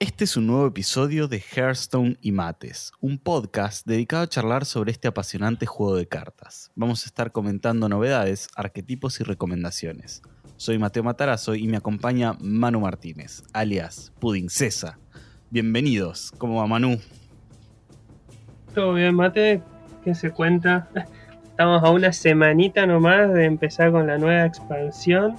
Este es un nuevo episodio de Hearthstone y Mates, un podcast dedicado a charlar sobre este apasionante juego de cartas. Vamos a estar comentando novedades, arquetipos y recomendaciones. Soy Mateo Matarazo y me acompaña Manu Martínez, alias Pudding Cesa. Bienvenidos, ¿cómo va Manu? Todo bien, Mate, ¿qué se cuenta? Estamos a una semanita nomás de empezar con la nueva expansión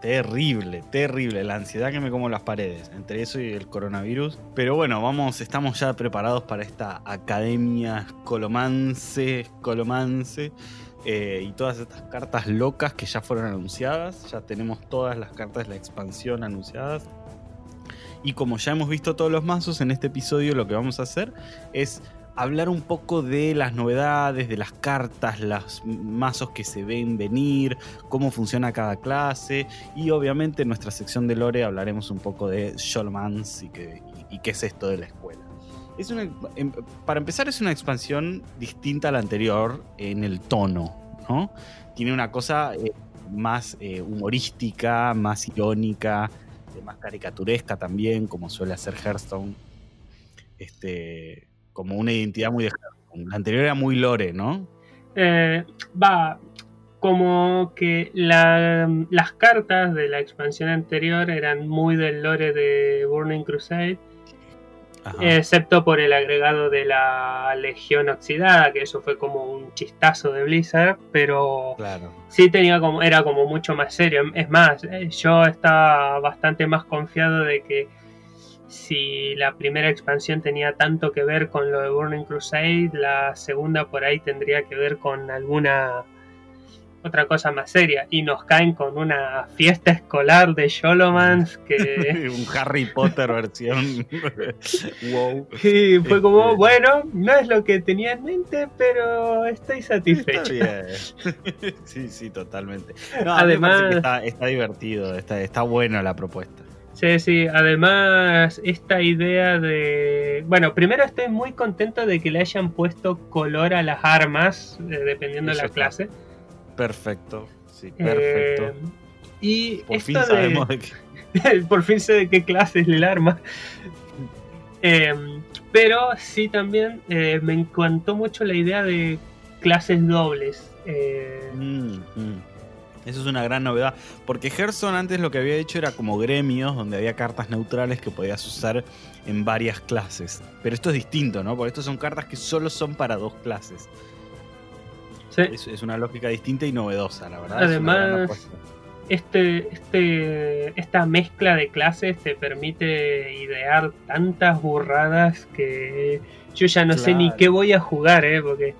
Terrible, terrible. La ansiedad que me como las paredes, entre eso y el coronavirus. Pero bueno, vamos, estamos ya preparados para esta academia colomance, colomance. Eh, y todas estas cartas locas que ya fueron anunciadas. Ya tenemos todas las cartas de la expansión anunciadas. Y como ya hemos visto todos los mazos, en este episodio lo que vamos a hacer es hablar un poco de las novedades, de las cartas, los mazos que se ven venir, cómo funciona cada clase y obviamente en nuestra sección de lore hablaremos un poco de Sholmans y, y, qué es esto de la escuela. Es em, para empezar es una expansión distinta a la anterior en el tono, ¿no? Tiene una cosa eh, más eh, humorística, más irónica, más caricaturesca también, como suele hacer Hearthstone. Este, como una identidad muy de La anterior era muy lore, ¿no? Eh, va, como que las cartas de la expansión anterior eran muy del lore de Burning Crusade, excepto por el agregado de la Legión Oxidada, que eso fue como un chistazo de Blizzard, pero claro. sí tenía como, era como mucho más serio. Es más, eh, yo estaba bastante más confiado de que si la primera expansión tenía tanto que ver con lo de Burning Crusade, la segunda por ahí tendría que ver con alguna otra cosa más seria. Y nos caen con una fiesta escolar de Sholomans que. Un Harry Potter versión. wow. Y fue como, este, bueno, no es lo que tenía en mente, pero estoy satisfecho. sí, sí, totalmente. Además, está, está, divertido, está, está buena la propuesta. Sí, sí, además esta idea de... Bueno, primero estoy muy contento de que le hayan puesto color a las armas, eh, dependiendo de la clase. Perfecto, sí, perfecto. Eh, y por fin sabemos de, qué... por fin sé de qué clase es el arma. Em, pero sí también eh, me encantó mucho la idea de clases dobles. Mm, mm. Eso es una gran novedad. Porque Gerson antes lo que había hecho era como gremios donde había cartas neutrales que podías usar en varias clases. Pero esto es distinto, ¿no? Porque estos son cartas que solo son para dos clases. Sí. Es, una lógica distinta y novedosa, la verdad. Además, este, este, esta mezcla de clases te permite idear tantas burradas que yo ya no sé ni qué voy a jugar, ¿eh? Porque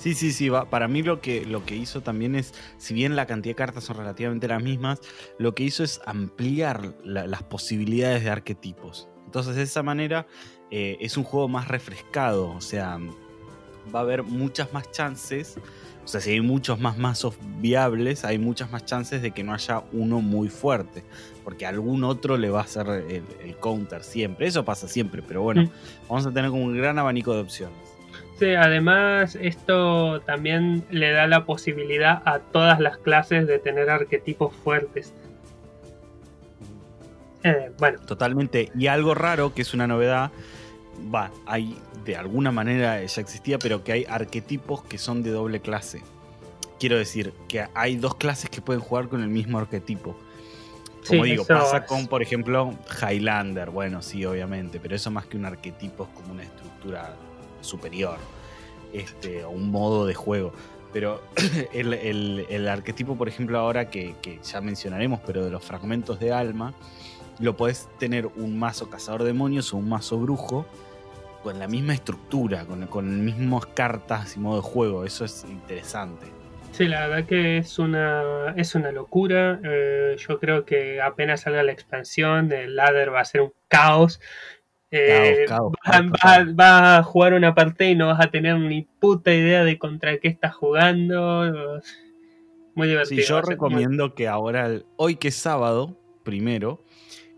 Sí, sí, sí. Para mí lo que, lo que hizo también es, si bien la cantidad de cartas son relativamente las mismas, lo que hizo es ampliar las posibilidades de arquetipos. Entonces de esa manera eh, es un juego más refrescado. O sea, va a haber muchas más chances. O sea, si hay muchos más mazos viables, hay muchas más chances de que no haya uno muy fuerte. Porque algún otro le va a hacer el, counter siempre. Eso pasa siempre, pero bueno, mm. vamos a tener como un gran abanico de opciones además esto también le da la posibilidad a todas las clases de tener arquetipos fuertes. Eh, bueno. Totalmente. Y algo raro, que es una novedad, va, hay de alguna manera ya existía, pero que hay arquetipos que son de doble clase. Quiero decir, que hay dos clases que pueden jugar con el mismo arquetipo. Como digo, pasa con, por ejemplo, Highlander. Bueno, sí, obviamente, pero eso más que un arquetipo es como una estructura superior, este, o un modo de juego. Pero el, arquetipo, por ejemplo, ahora que, ya mencionaremos, pero de los fragmentos de alma, lo puedes tener un mazo cazador demonios o un mazo brujo con la misma estructura, con, con mismas cartas y modo de juego. Eso es interesante. Sí, la verdad que es una, es una locura. Eh, yo creo que apenas salga la expansión, el ladder va a ser un caos. Eh, va, a jugar una partida y no vas a tener ni puta idea de contra qué estás jugando. Muy divertido. Sí, yo recomiendo que ahora, hoy que es sábado, primero,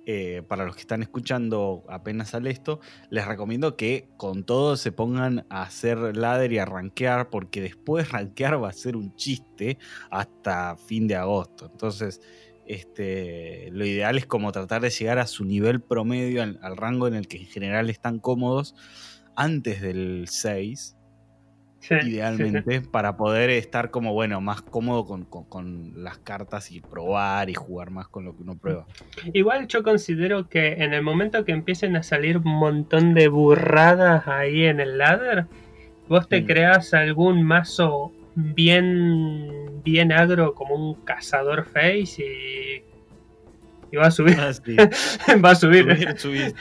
eh, para los que están escuchando apenas sale esto, les recomiendo que con todo se pongan a hacer ladder y a rankear, porque después rankear va a ser un chiste hasta fin de agosto. Entonces, Este, lo ideal es como tratar de llegar a su nivel promedio, al, al rango en el que en general están cómodos antes del 6 Sí, idealmente, sí, sí. para poder estar como, bueno, más cómodo con, con- con las cartas y probar y jugar más con lo que uno prueba. Igual yo considero que en el momento que empiecen a salir un montón de burradas ahí en el ladder, vos te creas algún mazo bien bien agro como un cazador face y, y va a subir, Ah, sí. va a subir. Subir, subir.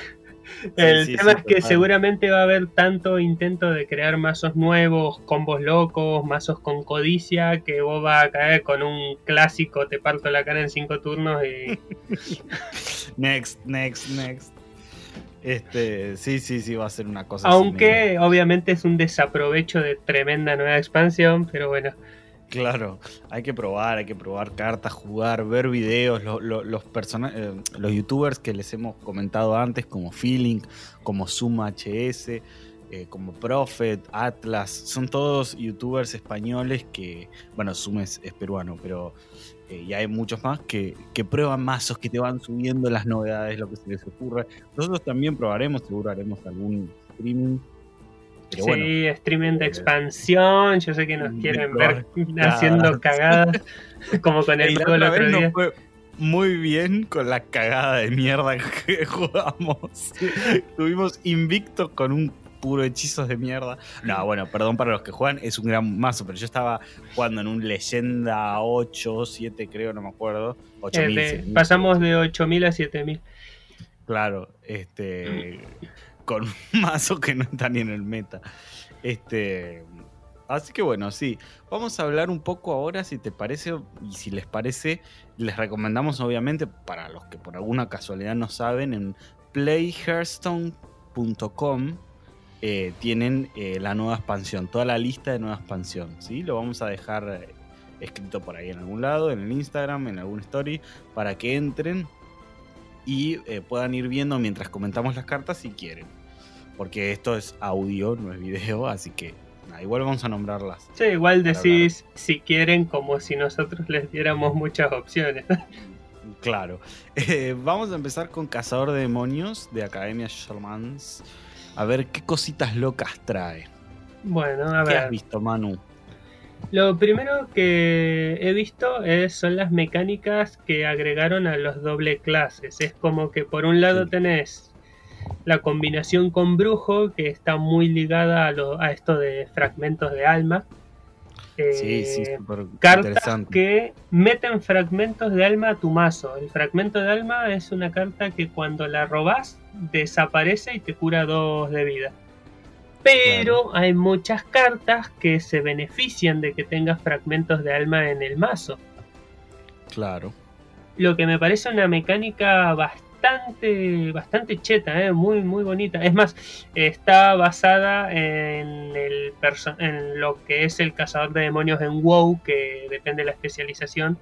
El Sí, tema sí, es que total. seguramente va a haber tanto intento de crear mazos nuevos, combos locos, mazos con codicia, que vos vas a caer con un clásico, te parto la cara en cinco turnos y Next, next, next. Este, sí, sí, sí, va a ser una cosa Aunque obviamente es un desaprovecho de tremenda nueva expansión, pero bueno. Claro, hay que probar, hay que probar cartas, jugar, ver videos, lo- lo- los persona- eh, los youtubers que les hemos comentado antes, como Feeling, como Suma HS, eh, como Prophet, Atlas, son todos youtubers españoles que, bueno, Suma es, es peruano, pero eh, ya hay muchos más que, que prueban mazos, que te van subiendo las novedades, lo que se les ocurre. Nosotros también probaremos, seguro haremos algún streaming. Pero bueno, sí, streaming de eh, expansión, yo sé que nos quieren ver haciendo cagadas, como con el Y juego el otro día. fue muy bien con la cagada de mierda que jugamos. Estuvimos invictos con un puro hechizos de mierda. No, bueno, perdón para los que juegan, es un gran mazo, pero yo estaba jugando en un leyenda 8, 7 creo, no me acuerdo. 8000. Eh, de- 6000. pasamos de 8000 a 7000. Claro, este. Con un mazo que no está ni en el meta. Este. Así que bueno, sí. Vamos a hablar un poco ahora, si te parece, y si les parece, les recomendamos, obviamente, para los que por alguna casualidad no saben, en playhearthstone.com eh, tienen eh, la nueva expansión, toda la lista de nueva expansión. ¿sí? Lo vamos a dejar eh, escrito por ahí en algún lado, en el Instagram, en algún story, para que entren y eh, puedan ir viendo mientras comentamos las cartas si quieren. Porque esto es audio, no es video, así que igual vamos a nombrarlas. Sí, igual decís si quieren como si nosotros les diéramos muchas opciones. Claro. Eh, vamos a empezar con Cazador de Demonios de Academia Shermans. A ver qué cositas locas trae. Bueno, a ¿Qué has ver. visto, Manu? Lo primero que he visto es, son las mecánicas que agregaron a los doble clases. Es como que por un lado Sí. tenés la combinación con brujo, que está muy ligada a, lo- a esto de fragmentos de alma. Sí, sí, súper cartas que meten fragmentos de alma a tu mazo. El fragmento de alma es una carta que cuando la robás desaparece y te cura dos de vida. Pero hay muchas cartas que se benefician de que tengas fragmentos de alma en el mazo. Claro. Lo que me parece una mecánica bastante, bastante cheta, ¿eh? muy, muy bonita. Es más, está basada en, el perso- en lo que es el cazador de demonios en WoW, que depende de la especialización.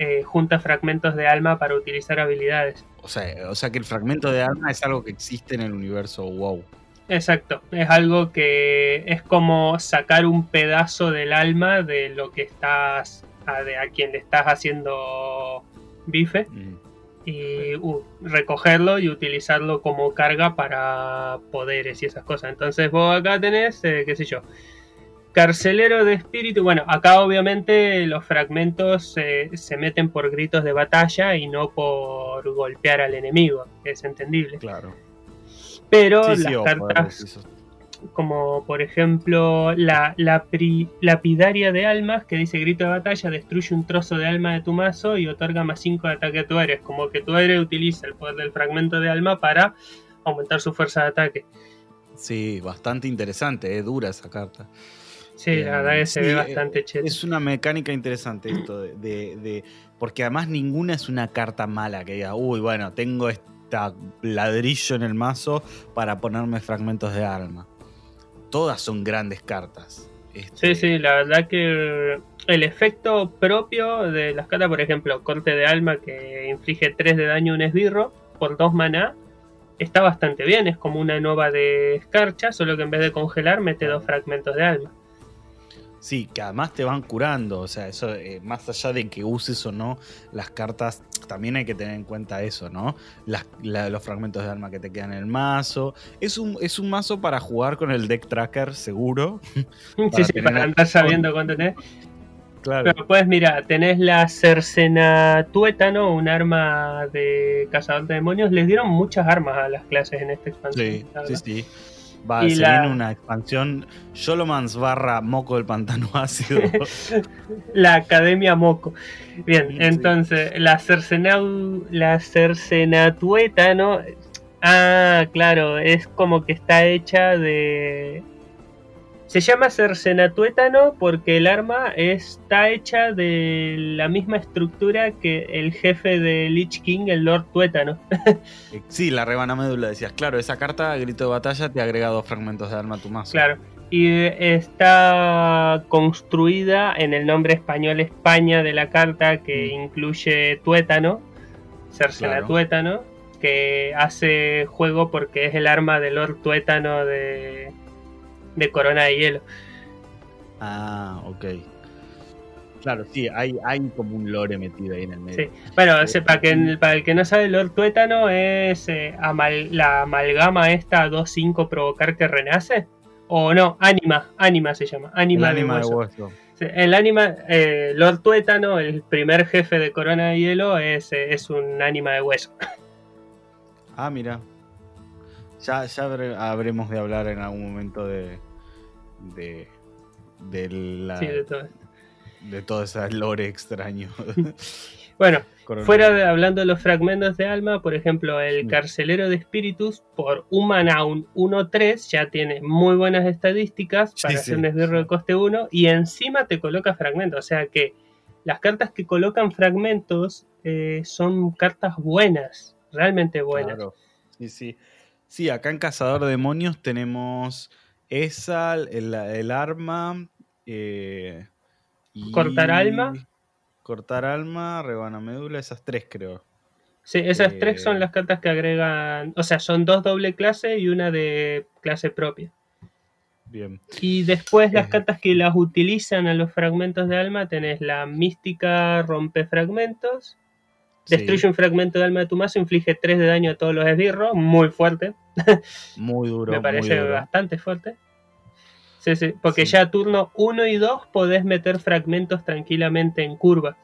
eh, junta fragmentos de alma para utilizar habilidades. O sea, o sea que el fragmento de alma es algo que existe en el universo WoW. Exacto, es algo que es como sacar un pedazo del alma de lo que estás, a, de a quien le estás haciendo bife Mm. Y uh, recogerlo y utilizarlo como carga para poderes y esas cosas. Entonces vos acá tenés, eh, qué sé yo, carcelero de espíritu. Bueno, acá obviamente los fragmentos eh, se meten por gritos de batalla y no por golpear al enemigo, es entendible. Claro. Pero Sí, las cartas como por ejemplo la, la pri- lapidaria de almas que dice grito de batalla, destruye un trozo de alma de tu mazo y otorga más 5 de ataque a tu héroe. Como que tu héroe utiliza el poder del fragmento de alma para aumentar su fuerza de ataque. Sí, bastante interesante, es dura esa carta. Sí, Bien. la verdad que se Sí, ve eh, bastante cheto. Es una mecánica interesante esto de, de- de- Porque además ninguna es una carta mala que diga, uy, bueno, tengo esta ladrillo en el mazo para ponerme fragmentos de alma. Todas son grandes cartas. Este, Sí, sí, la verdad que el efecto propio de las cartas, por ejemplo, corte de alma que inflige 3 de daño a un esbirro por 2 maná, está bastante bien. Es como una nova de escarcha, solo que en vez de congelar mete dos fragmentos de alma. Sí, que además te van curando, o sea, eso, eh, más allá de que uses o no las cartas, también hay que tener en cuenta eso, ¿no? Las- la- los fragmentos de alma que te quedan en el mazo. Es un, es un mazo para jugar con el deck tracker seguro. Sí, sí, para andar sabiendo cuánto tenés. Claro. Pero pues mira, tenés la cercena tuétano, un arma de cazador de demonios. Les dieron muchas armas a las clases en esta expansión. Sí, sí, sí. Va, Y se la- viene una expansión Sholomans barra Moco del Pantano Ácido. La Academia Moco. Bien, Sí. entonces, la cercenau, la cercenatuétano. Ah, claro, es como que está hecha de. Se llama cercenatuétano porque el arma está hecha de la misma estructura que el jefe de Lich King, el Lord Tuétano. sí, la rebana médula decías. Claro, esa carta, grito de batalla, te agrega dos fragmentos de alma a tu mazo. Claro. Y está construida en el nombre español España de la carta que Mm. incluye tuétano, cercena Claro. tuétano, que hace juego porque es el arma del Lord Tuétano de, de Corona de Hielo. Ah, ok. Claro, sí, hay, hay como un lore metido ahí en el medio. Sí. Bueno, ese, para, que, para el que no sabe, Lord Tuétano es eh, amal- la amalgama esta 2-5 provocar que renace. O no, Anima, Anima se llama. El Anima, de ánima de hueso. Sí, El anima, eh, Lord Tuétano, el primer jefe de Corona de Hielo, es, eh, es un ánima de hueso. Ah, mira. Ya, ya habre- habremos de hablar en algún momento de. De. de, la- Sí, de todo. de todo ese lore extraño. Bueno, fuera de hablando de los fragmentos de alma, por ejemplo, el carcelero de espíritus por Humanoun 1-3 ya tiene muy buenas estadísticas para sí. hacer un esbirro de coste 1 y encima te coloca fragmentos. O sea que las cartas que colocan fragmentos eh, son cartas buenas, realmente buenas. Claro. Sí, sí. Sí, acá en Cazador de Demonios tenemos esa, el, el arma. eh, y- Cortar alma. Cortar alma, rebana médula, esas tres creo. Sí, esas Eh, tres son las cartas que agregan, o sea, son dos doble clase y una de clase propia. Bien. Y después las Eh. cartas que las utilizan a los fragmentos de alma, tenés la mística rompe fragmentos, Sí, destruye un fragmento de alma de tu mazo, inflige 3 de daño a todos los esbirros, muy fuerte, muy duro. me muy parece duro. bastante fuerte. Sí, sí, porque Sí. ya turno 1 y 2 podés meter fragmentos tranquilamente en curva.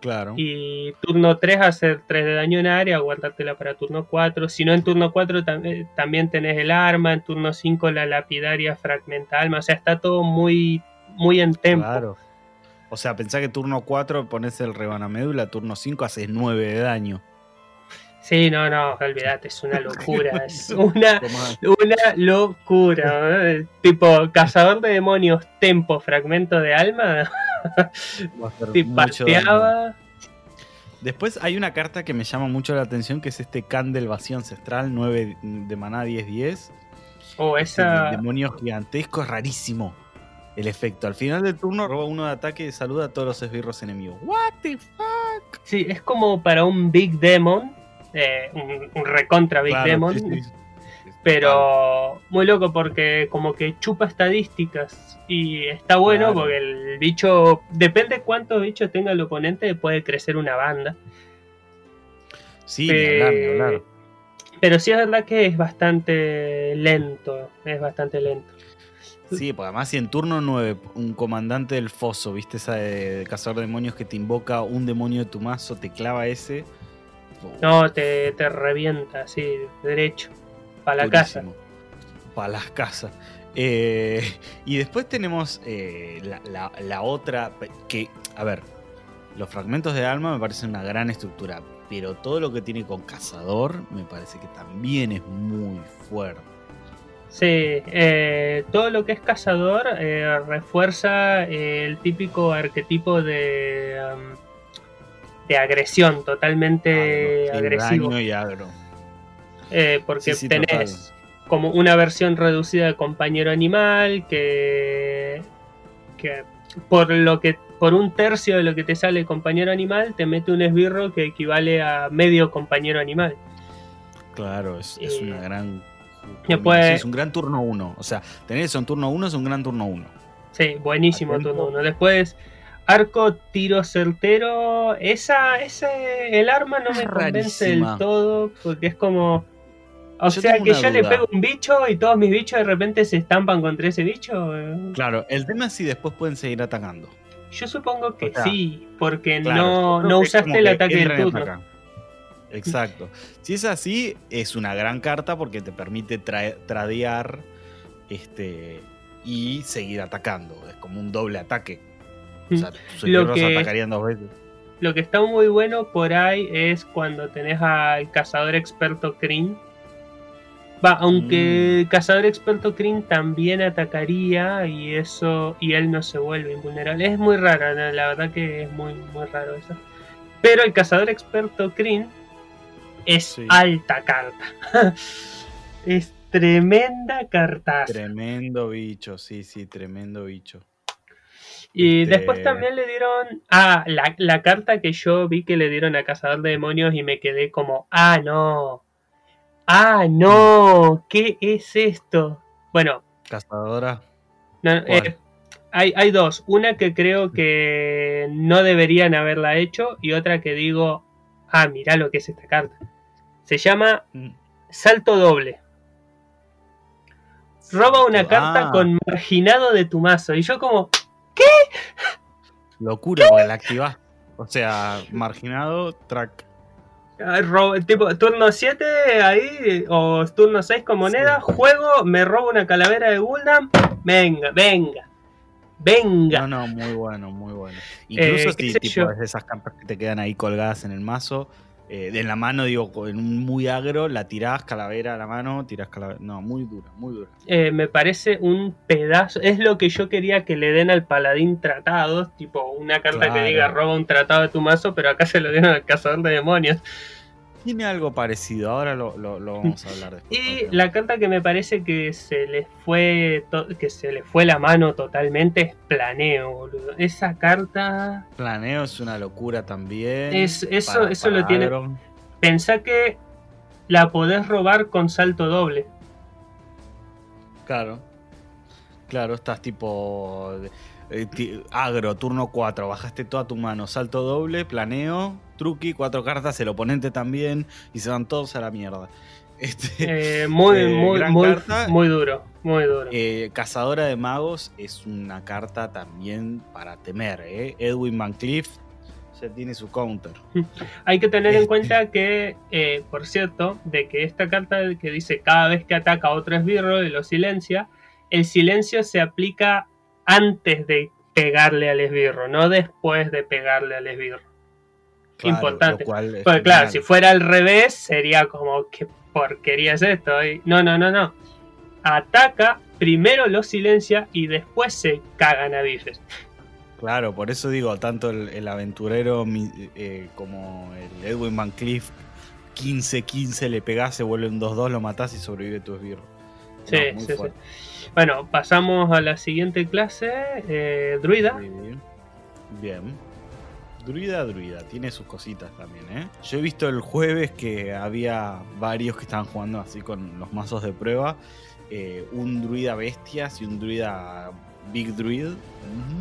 Claro. Y turno 3 hacer 3 de daño en área, guardártela para turno 4. Si no, en turno 4 tam- eh, también tenés el arma, en turno 5 la lapidaria fragmenta alma. O sea, está todo muy, muy en tempo. Claro. O sea, pensá que turno 4 pones el rebana médula, turno 5 haces 9 de daño. Sí, no, no, olvídate, es una locura. es una, una locura. ¿eh? Tipo, cazador de demonios, tempo, fragmento de alma. Te pateaba. Después hay una carta que me llama mucho la atención, que es este Can del Vacío Ancestral, 9 de maná 10-10. O Ese esa. demonio gigantesco es rarísimo. El efecto. Al final del turno roba uno de ataque y saluda a todos los esbirros enemigos. What the fuck? Sí, es como para un Big Demon. eh, un, un recontra Big Claro, Demon. sí, sí. Pero muy loco porque como que chupa estadísticas y está bueno Claro. porque el bicho, depende cuántos bichos tenga el oponente, puede crecer una banda. Sí, ni hablar, ni Eh, hablar. Pero sí es verdad que es bastante lento, es bastante lento. Sí, porque además si en turno 9 un comandante del foso, viste esa de, de cazador de demonios que te invoca un demonio de tu mazo, te clava ese. No, te, te revienta así, derecho, para la casa. Para las casas. Eh, y después tenemos eh, la, la- la otra, que, a ver, los fragmentos de alma me parecen una gran estructura, pero todo lo que tiene con cazador me parece que también es muy fuerte. Sí, eh, todo lo que es cazador eh, refuerza eh, el típico arquetipo de, um, de agresión, totalmente Agro, agresivo. daño y agro. Eh, porque Sí, sí, tenés como una versión reducida de compañero animal que, que por lo que por un tercio de lo que te sale compañero animal te mete un esbirro que equivale a medio compañero animal. Claro, es, es Eh, una gran. Sí, es un gran turno 1. O sea, tener eso en turno 1 es un gran turno 1. Sí, buenísimo Atento. turno 1. Después, arco, tiro certero. Esa, ese, el arma no Es me convence rarísima. del todo, porque es como. O Yo sea, que yo le pego un bicho y todos mis bichos de repente se estampan contra ese bicho. eh. Claro, el tema es si después pueden seguir atacando. Yo supongo que O sea, sí, porque Claro, no, no usaste el que ataque del turno. Exacto. Si es así, es una gran carta porque te permite tra- tradear este, y seguir atacando. Es como un doble ataque. O sea, tus Lo que- atacarían dos veces. Lo que está muy bueno por ahí es cuando tenés al cazador experto Kryn. Va, aunque Mm. el cazador experto Kryn también atacaría y eso y él no se vuelve invulnerable. Es muy raro, la verdad que es muy muy raro eso. Pero el cazador experto Kryn es Sí. alta carta. es tremenda cartaza. Tremendo bicho, sí, sí, tremendo bicho. Y Este- después también le dieron. Ah, la, la carta que yo vi que le dieron a Cazador de Demonios y me quedé como. Ah, no. Ah, no. ¿Qué es esto? Bueno, Cazadora. no, eh, hay, hay dos. Una que creo que no deberían haberla hecho y otra que digo. Ah, mirá lo que es esta carta. Se llama Salto Doble. Roba una Ah. carta con marginado de tu mazo. Y yo como. Locura, porque la activás. O sea, marginado, track. Tipo, turno 7 ahí, o turno 6 con moneda, Sí. juego, me robo una calavera de Gul'dan, venga, venga, venga. No, no, muy bueno, muy bueno. Incluso Eh, qué si tipo, es de esas cartas que te quedan ahí colgadas en el mazo, eh, en la mano, digo, en un muy agro, la tirás calavera a la mano, tirás calavera. No, muy dura, muy dura. Eh, me parece un pedazo, es lo que yo quería que le den al paladín tratados, tipo una carta Claro. que diga roba un tratado de tu mazo, pero acá se lo dieron al cazador de demonios. Tiene algo parecido, ahora lo, lo- lo vamos a hablar después. Y la carta que me parece que se le fue que se le fue la mano totalmente es planeo, boludo. Esa carta Planeo es una locura también. Es- eso- eso lo tiene-. Pensá que la podés robar con salto doble. Claro. Claro, estás tipo eh, agro, turno 4, bajaste toda tu mano, salto doble, planeo, truqui, cuatro cartas, el oponente también, y se van todos a la mierda. Este, Eh, muy, Eh, muy, muy, muy duro, muy duro. eh, Cazadora de Magos es una carta también para temer. Edwin Van Cleef ya tiene su counter. Hay que tener en este- cuenta que, por cierto, de que esta carta que dice cada vez que ataca a otro esbirro y lo silencia, el silencio se aplica antes de pegarle al esbirro, no después de pegarle al esbirro. Claro, Importante. Pues claro, si fuera al revés, sería como, ¿qué porquería es esto? Y- no, no, no, no. Ataca, primero lo silencia y después se cagan a bifes. Claro, por eso digo, tanto el, el aventurero eh, como el Edwin Van Cleef, 15-15 le pegás, se vuelve un 2-2, lo matás y sobrevive tu esbirro. No, Sí, muy sí, sí. Bueno, pasamos a la siguiente clase, eh, druida. Bien. Druida, druida, tiene sus cositas también, ¿eh? Yo he visto el jueves que había varios que estaban jugando así con los mazos de prueba. eh, un druida bestias y un druida big druid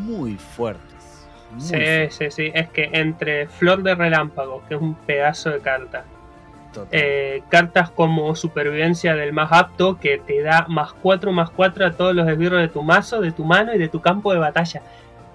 muy fuertes. Muy Sí, fuertes, sí, sí. Es que entre Flor de Relámpago, que es un pedazo de carta. Eh, cartas como Supervivencia del más apto, que te da más 4 más 4 a todos los esbirros de tu mazo, de tu mano y de tu campo de batalla.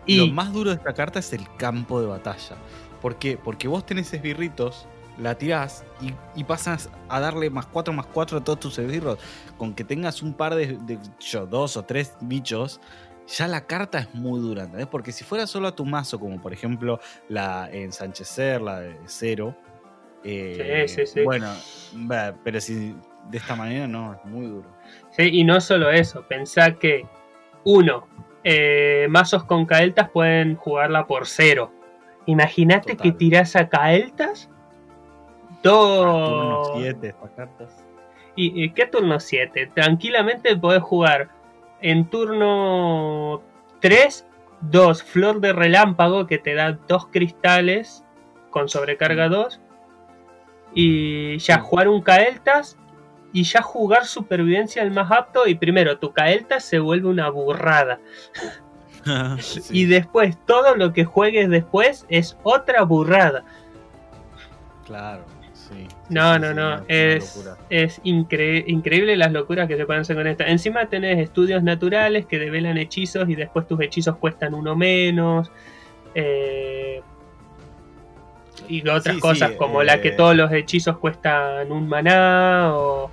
Lo Y más duro de esta carta es el campo de batalla. ¿Por qué? Porque vos tenés esbirritos, la tirás y, y pasas a darle más 4 más 4 a todos tus esbirros. Con que tengas un par de, de yo, dos o tres bichos, ya la carta es muy dura, ¿entendés? Porque si fuera solo a tu mazo, como por ejemplo la ensanchecer, la de cero. Eh, Sí, sí, sí. Bueno, pero si de esta manera no, es muy duro. Sí, y no solo eso, pensá que uno, eh, mazos con caeltas pueden jugarla por cero. Imagínate que tirás a caeltas. Turno Dos. 7, estas cartas. ¿Y, y qué turno 7? Tranquilamente podés jugar en turno 3, dos Flor de Relámpago que te da dos cristales con sobrecarga 2. Y ya jugar un Caeltas y ya jugar supervivencia al más apto. Y primero, tu Caeltas se vuelve una burrada. Y después, todo lo que juegues después es otra burrada. Claro, sí. No, Sí, no, sí, no. Es, es incre- increíble las locuras que se pueden hacer con esta. Encima tenés estudios naturales que develan hechizos y después tus hechizos cuestan uno menos. eh, y otras Sí, cosas sí, como la que eh, todos los hechizos cuestan un maná o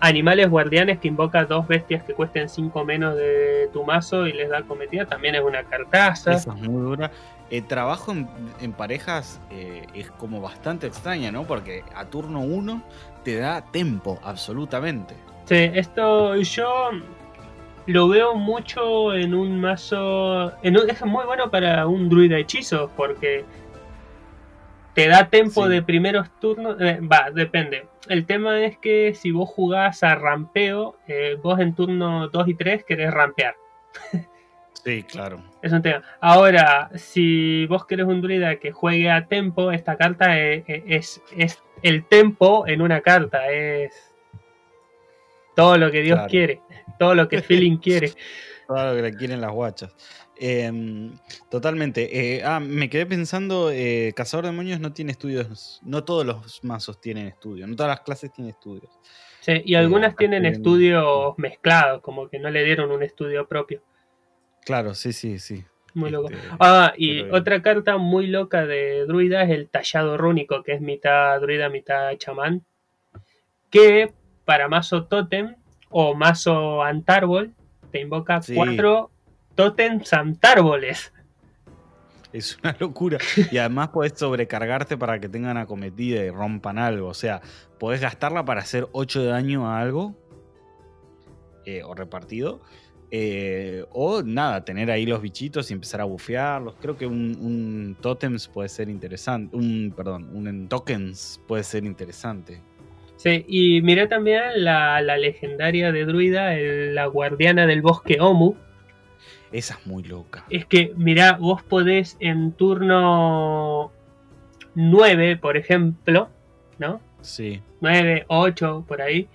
animales guardianes que invoca dos bestias que cuesten cinco menos de tu mazo y les da cometida también es una cartaza. Esa es muy dura. El trabajo en, en parejas eh, es como bastante extraña, ¿no? Porque a turno uno te da tempo, absolutamente. Sí, esto yo lo veo mucho en un mazo. En un- es muy bueno para un druida hechizos porque te da tempo Sí. de primeros turnos. eh, Va, depende. El tema es que si vos jugás a rampeo, eh, vos en turno 2 y 3 querés rampear. Sí, claro. Es un tema. Ahora, si vos querés un druida que juegue a tempo, esta carta es, es, es el tempo en una carta. Es todo lo que Dios Claro. quiere, todo lo que Feeling quiere. Que le quieren las guachas. Eh, totalmente. Eh, ah, me quedé pensando, eh, Cazador de Demonios no tiene estudios, no todos los mazos tienen estudios, no todas las clases tienen estudios. Sí, y algunas acá tienen estudios mezclados, como que no le dieron un estudio propio. Claro, sí, sí, sí. Muy loco. Este, Ah, y otra carta muy loca de druida es el tallado rúnico, que es mitad druida, mitad chamán. Que para mazo totem o mazo antárbol te invoca Sí. cuatro totems antárboles. Es una locura. Y además podés sobrecargarte para que tengan acometida y rompan algo. O sea, podés gastarla para hacer 8 de daño a algo. eh, o repartido. eh, o nada, tener ahí los bichitos y empezar a bufearlos. Creo que un, un totems puede ser interesante. Un, perdón, un en tokens puede ser interesante. Sí, y miré también la, la legendaria de druida, el- la guardiana del bosque Omu. Esa es muy loca. Es que, mirá, vos podés en turno 9, por ejemplo, ¿no? Sí. 9, 8, por ahí,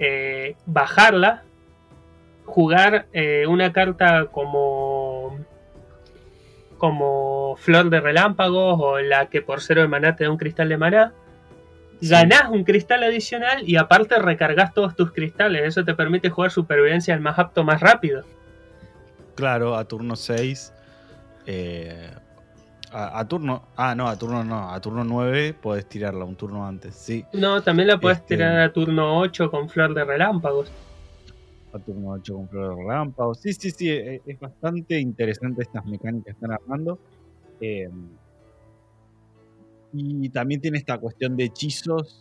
eh, bajarla, jugar eh, una carta como como Flor de Relámpagos o la que por cero de maná te da un cristal de maná. Ganás un cristal adicional y aparte recargas todos tus cristales. Eso te permite jugar supervivencia al más apto más rápido. Claro, a turno 6. a, a turno. Ah, no, a turno no. A turno 9 podés tirarla un turno antes. Sí. No, también la puedes Este- tirar a turno 8 con Flor de Relámpagos. A turno 8 con flor de relámpago. Sí, sí, sí. e- Es bastante interesante estas mecánicas que están armando. Eh, y también tiene esta cuestión de hechizos.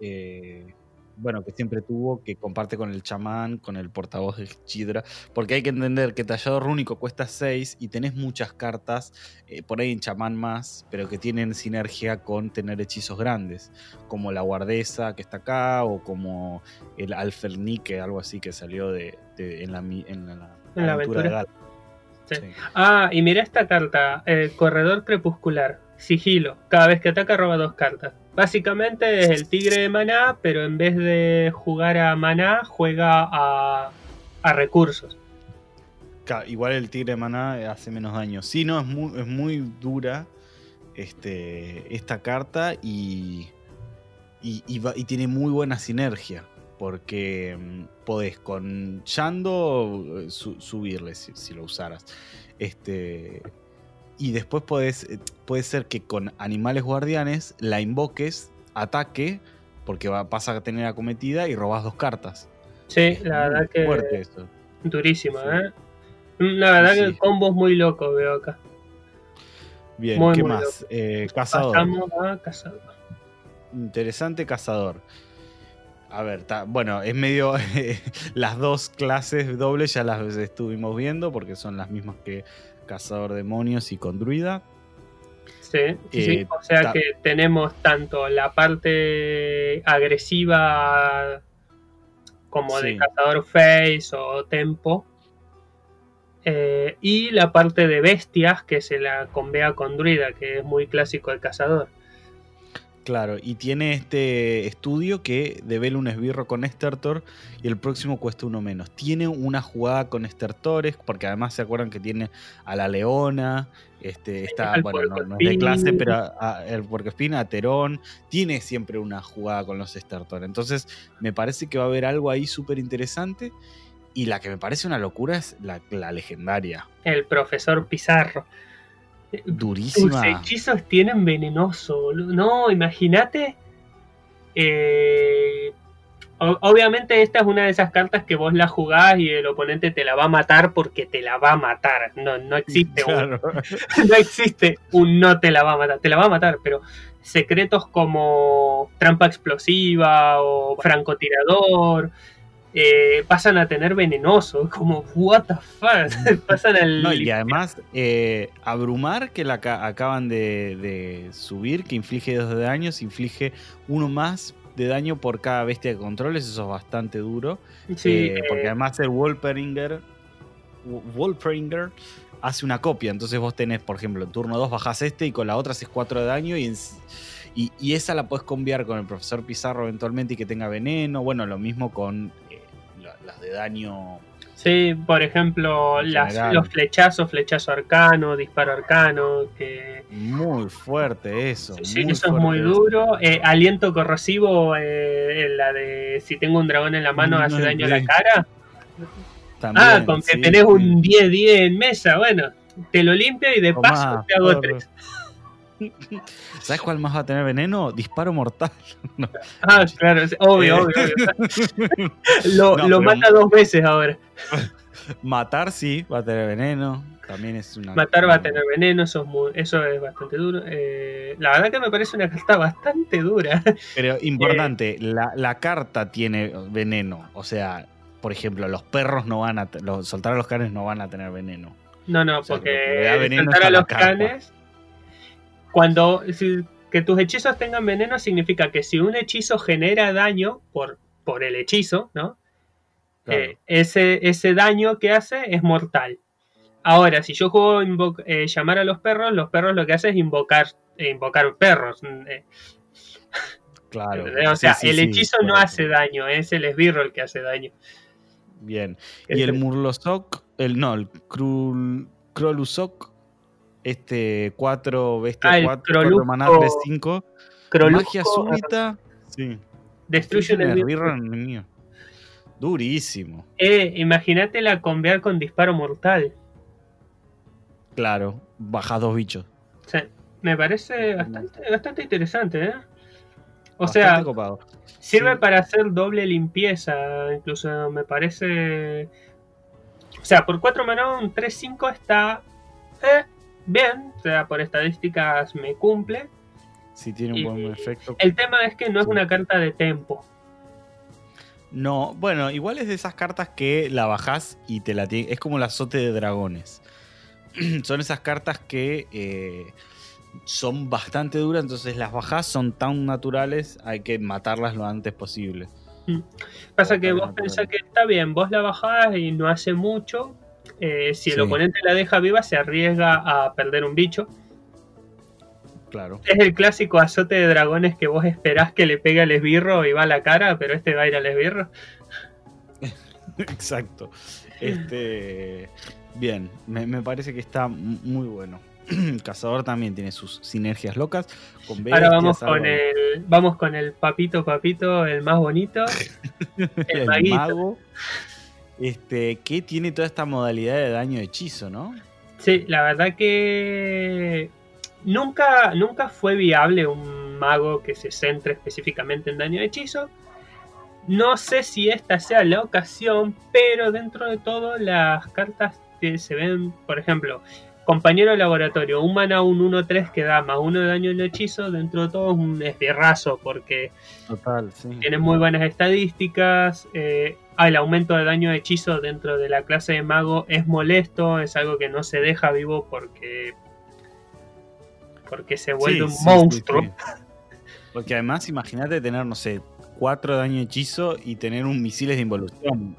eh, bueno, que siempre tuvo, que comparte con el chamán, con el portavoz de Chidra. Porque hay que entender que Tallador Rúnico cuesta 6 y tenés muchas cartas, eh, por ahí en chamán más, pero que tienen sinergia con tener hechizos grandes. Como la guardesa que está acá, o como el Alfernique, algo así que salió de, de- en la, en la, En la aventura de. Sí. Sí. Ah, y mira esta carta, eh, Corredor Crepuscular, sigilo, cada vez que ataca roba dos cartas. Básicamente es el tigre de maná, pero en vez de jugar a maná, juega a, a recursos. Igual el tigre de maná hace menos daño. Sí, no, es muy, es muy dura este, esta carta y, y, tiene muy buena sinergia. Porque mm, podés con Yando eh, su- subirle si, si lo usaras. Este, y después podés, eh, puede ser que con animales guardianes la invoques, ataque, porque va, pasa a tener acometida y robas dos cartas. Sí, la verdad que fuerte eso. durísima, Sí. ¿eh? La verdad Sí, que el combo es muy loco, veo acá. Bien, Muy, ¿qué muy más? Eh, cazador. Pasamos a cazador. Interesante cazador. A ver, ta- bueno, es medio. las dos clases dobles ya las estuvimos viendo porque son las mismas que cazador demonios y con druida. Sí, sí, sí. Eh, o sea que tenemos tanto la parte agresiva como de cazador face o tempo eh, y la parte de bestias que se la convea con druida que es muy clásico del cazador Claro, y tiene este estudio que devela un esbirro con estertor y el próximo cuesta uno menos. Tiene una jugada con estertores, porque además se acuerdan que tiene a la leona, este, está, bueno, no, es de clase, pero a, el puercoespín, a Terón, tiene siempre una jugada con los estertores. Entonces, me parece que va a haber algo ahí súper interesante. Y la que me parece una locura es la, la legendaria. El profesor Pizarro. Durísima. Tus hechizos tienen venenoso, No, imagínate. Eh, obviamente esta es una de esas cartas que vos la jugás y el oponente te la va a matar porque te la va a matar. No, no existe un, no existe un no te la va a matar. Te la va a matar, pero secretos como trampa explosiva o francotirador eh, pasan a tener venenoso, como what the fuck, pasan al... y además, eh, abrumar que la acaban de, subir, que inflige dos de daño, inflige uno más de daño por cada bestia de controles, eso es bastante duro. Eh, porque además el Wolperinger, Wolperinger hace una copia, entonces vos tenés, por ejemplo, en turno 2 bajás este y con la otra haces 4 de daño y, y, y, esa la puedes cambiar con el profesor Pizarro eventualmente y que tenga veneno, bueno, lo mismo con las de daño. Sí, por ejemplo, los flechazos, flechazo arcano, disparo arcano. que Muy fuerte eso. Sí, eso es muy duro. Eh, aliento corrosivo, eh, la de si tengo un dragón en la mano hace daño a la cara. ah, con que tenés un 10-10 en mesa, bueno, te lo limpio y de paso te hago 3. ¿Sabes cuál más va a tener veneno? Disparo mortal. Ah, claro, obvio, obvio, obvio. lo, mata dos veces ahora. Matar sí, va a tener veneno. También es una. Matar va a tener veneno, eso es, muy, eso es bastante duro. Eh, la verdad que me parece una carta bastante dura. Pero importante, la, carta tiene veneno. O sea, por ejemplo, los perros no van a. Los, soltar a los canes no van a tener veneno. No, no, porque soltar a los canes cuando que tus hechizos tengan veneno significa que si un hechizo genera daño por, por el hechizo, ¿no? Eh, ese, ese daño que hace es mortal. Ahora, si yo juego eh, llamar a los perros, los perros lo que hacen es invocar, eh, invocar perros. Mm, claro. O sea, el hechizo no hace daño, es el esbirro el que hace daño. Bien. Y el Murlosok, el no, el Krolusok este 4 bestia 4, 4 maná 3, 5. Magia súbita. Sí. Destruye el mío. Durísimo. Eh, imagínate la convear con disparo mortal. Claro, baja dos bichos. Sí, me parece bastante, bastante interesante, ¿eh? O sea, sirve para hacer doble limpieza, incluso me parece... O sea, por 4 maná un 3-5 está... Eh, bien, o sea, por estadísticas me cumple. Sí, tiene un buen efecto. El tema es que no es una carta de tempo. No, bueno, igual es de esas cartas que la bajás y te la Es como el azote de dragones. son esas cartas que eh, son bastante duras, entonces las bajás, son tan naturales, hay que matarlas lo antes posible. Mm. Pasa que vos pensás que está bien, vos la bajás y no hace mucho, eh, si el oponente la deja viva, se arriesga a perder un bicho. Claro. Es el clásico azote de dragones que vos esperás que le pegue al esbirro y va a la cara, pero este va a ir al esbirro. Exacto. Este. Bien, me, parece que está muy bueno. Cazador también tiene sus sinergias locas. Ahora vamos con el. Vamos con el papito papito, el más bonito. el, el mago este, que tiene toda esta modalidad de daño hechizo, ¿no? Sí, la verdad que nunca, nunca fue viable un mago que se centre específicamente en daño de hechizo. No sé si esta sea la ocasión, pero dentro de todo las cartas que se ven, por ejemplo, compañero de laboratorio, un mana un 1-3 que da más uno de daño en hechizo, dentro de todo es un esbirrazo porque tiene muy buenas estadísticas. Eh, el aumento de daño de hechizo dentro de la clase de mago es molesto, es algo que no se deja vivo porque porque se vuelve un monstruo. porque además imagínate tener, no sé, 4 de daño de hechizo y tener un misiles de involución.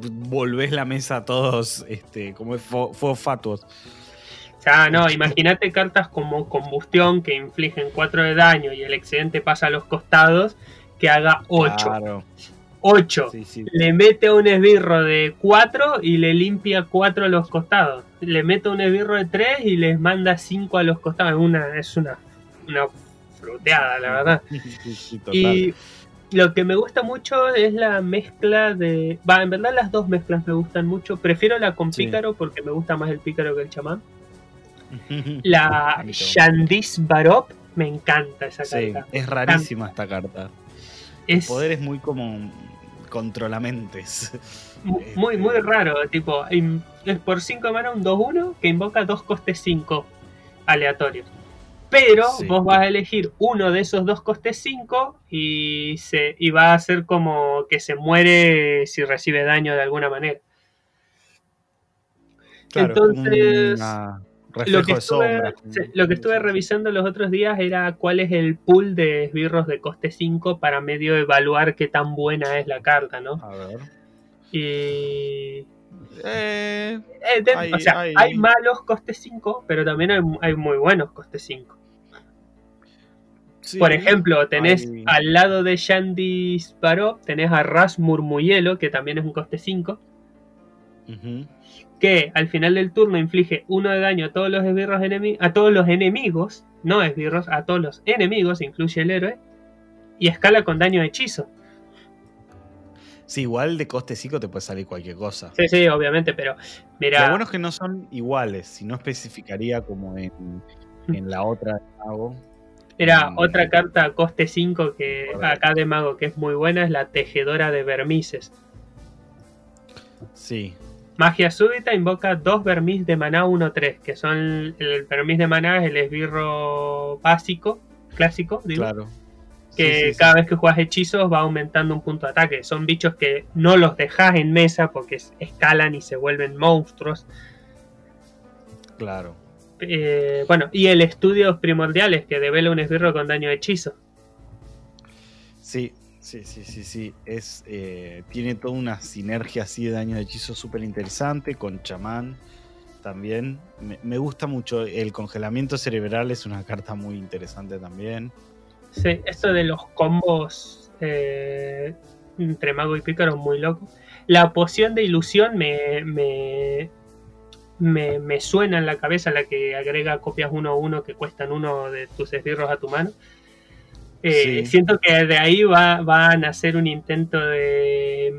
volvés la mesa a todos este, como fuegos fatuos. O sea, no, imagínate cartas como combustión que infligen 4 de daño y el excedente pasa a los costados, que haga 8. Claro. 8. Sí, sí. Le mete un esbirro de 4 y le limpia 4 a los costados. Le mete un esbirro de 3 y les manda 5 a los costados. Es una, es una, una fruteada, la verdad. Sí. Y lo que me gusta mucho es la mezcla de. Va, en verdad las dos mezclas me gustan mucho. Prefiero la con pícaro porque me gusta más el pícaro que el chamán. La. Shandis Barop, me encanta esa Sí, carta. es rarísima esta carta. Es El poder es muy como controlamentes. mu- muy, muy raro. Tipo, es por 5 mana un 2-1 que invoca dos costes 5 aleatorios. Pero Sí. vos vas a elegir uno de esos dos costes 5 y, se, y va a ser como que se muere si recibe daño de alguna manera. Claro, Entonces, una Lo que, estuve, sí, lo que estuve revisando los otros días era cuál es el pool de esbirros de coste 5 para medio evaluar qué tan buena es la carta, ¿no? A ver. Y... Eh, eh, de- Hay- o sea, hay- hay... malos coste 5, pero también hay, hay muy buenos coste 5. sí, Por ejemplo, tenés al lado de Shandy Sparrow, tenés a Ras Murmuyelo, que también es un coste 5, Ujú. Que al final del turno inflige uno de daño a todos los esbirros a todos los enemigos, no esbirros, a todos los enemigos, incluye el héroe, y escala con daño de hechizo. Sí, igual de coste 5 te puede salir cualquier cosa. Sí, sí, obviamente, pero mira, Lo bueno es que no son iguales, si no especificaría como en, en la otra de mago. mira, Mm. otra carta a coste 5 que acá de mago que es muy buena es la tejedora de vermices. Sí, Magia súbita invoca dos vermis de maná 1-3, que son el vermis de maná es el esbirro básico, clásico, digo, claro. que Sí, sí, sí. cada vez que juegas hechizos va aumentando un punto de ataque. Son bichos que no los dejas en mesa porque es- escalan y se vuelven monstruos. Claro. Eh, bueno, y el estudios primordiales que devela un esbirro con daño de hechizo. Sí, sí, sí, sí, sí. Es, eh, tiene toda una sinergia así de daño de hechizo súper interesante con chamán también. Me, gusta mucho. El congelamiento cerebral es una carta muy interesante también. Sí, esto de los combos eh, entre mago y pícaro es muy loco. La poción de ilusión me, me, me, me suena en la cabeza la que agrega copias uno a uno que cuestan uno de tus esbirros a tu mano. Eh, Sí. Siento que de ahí va, va a nacer un intento de,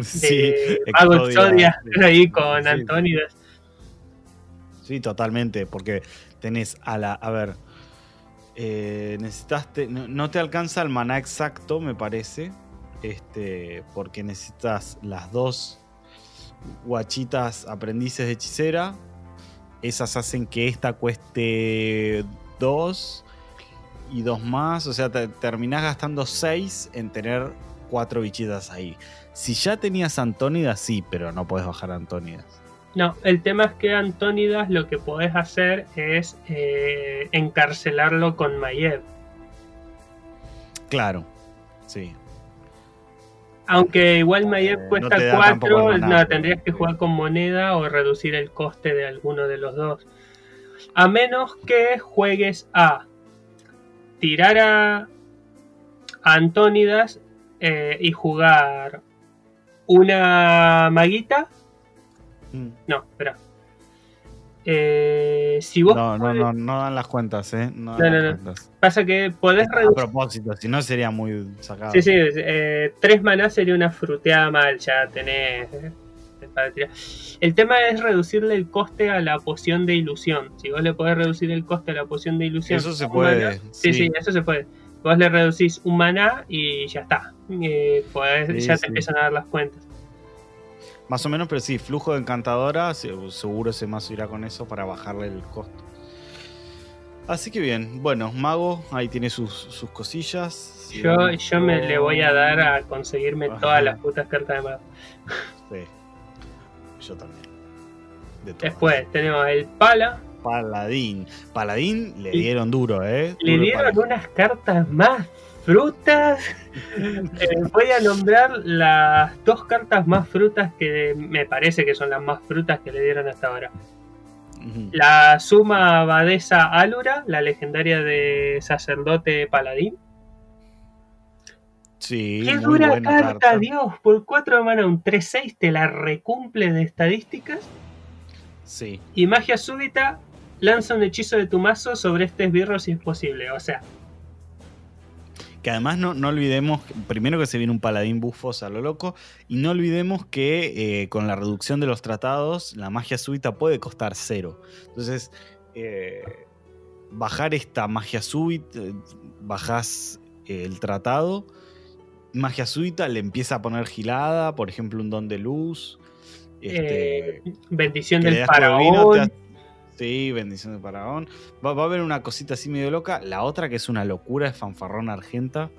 Sí, de Mago Exodia. Ahí con Sí. Antónidas. Sí, totalmente, porque tenés a la... A ver, eh, necesitaste... No, no te alcanza el maná exacto, me parece, este, porque necesitas las dos guachitas aprendices de hechicera. Esas hacen que esta cueste dos y dos más, o sea, te terminás gastando seis en tener cuatro bichitas ahí. Si ya tenías Antónidas, sí, pero no podés bajar Antónidas. No, el tema es que Antónidas lo que podés hacer es eh, encarcelarlo con Mayev. Claro, sí. Aunque igual Mayev Eh, no cuesta te da tampoco 4, el maná, no, pero- tendrías que jugar con moneda o reducir el coste de alguno de los dos. A menos que juegues a tirar a, a Antónidas eh, y jugar una maguita. Mm. No, espera. Eh, si vos No, no, podés- no, no dan las cuentas, ¿eh? No, No, no, no. pasa que podés A reducir. propósito, si no sería muy sacado. Sí, sí, eh, tres maná sería una fruteada mal, ya tenés. El tema es reducirle el coste a la poción de ilusión. Si vos le podés reducir el coste a la poción de ilusión. Eso se puede, maná- sí, sí. sí, eso se puede. Vos le reducís un maná y ya está. Eh, podés- Sí, ya te sí. empiezan a dar las cuentas. Más o menos, pero sí, flujo de encantadora, se- seguro ese mazo irá con eso para bajarle el costo. Así que bien, bueno, Mago, ahí tiene sus, sus cosillas. Yo, yo me le voy a dar a conseguirme Ajá. todas las putas cartas de mago. Yo también. De. Después tenemos el pala. Paladín. Paladín le dieron duro, ¿eh? Le Duro dieron Paladín. unas cartas más frutas. Eh, voy a nombrar las dos cartas más frutas que me parece que son las más frutas que le dieron hasta ahora. La suma abadesa Alura, la legendaria de sacerdote paladín. Sí, Qué muy dura buena carta, carta. Dios. Por 4 de mana, un 3-6 te la recumple de estadísticas. Sí. Y magia súbita, lanza un hechizo de tu mazo sobre este esbirro si es posible. O sea, Que además no, no olvidemos, primero que se viene un paladín bufos a lo loco, y no olvidemos que eh, con la reducción de los tratados, la magia súbita puede costar cero. Entonces, eh, bajar esta magia súbita, eh, bajás eh, el tratado, magia súbita le empieza a poner gilada, por ejemplo, un don de luz. Este, eh, bendición del faraón. Sí, bendición del faraón. Va, va a haber una cosita así medio loca. La otra que es una locura es fanfarrón argenta.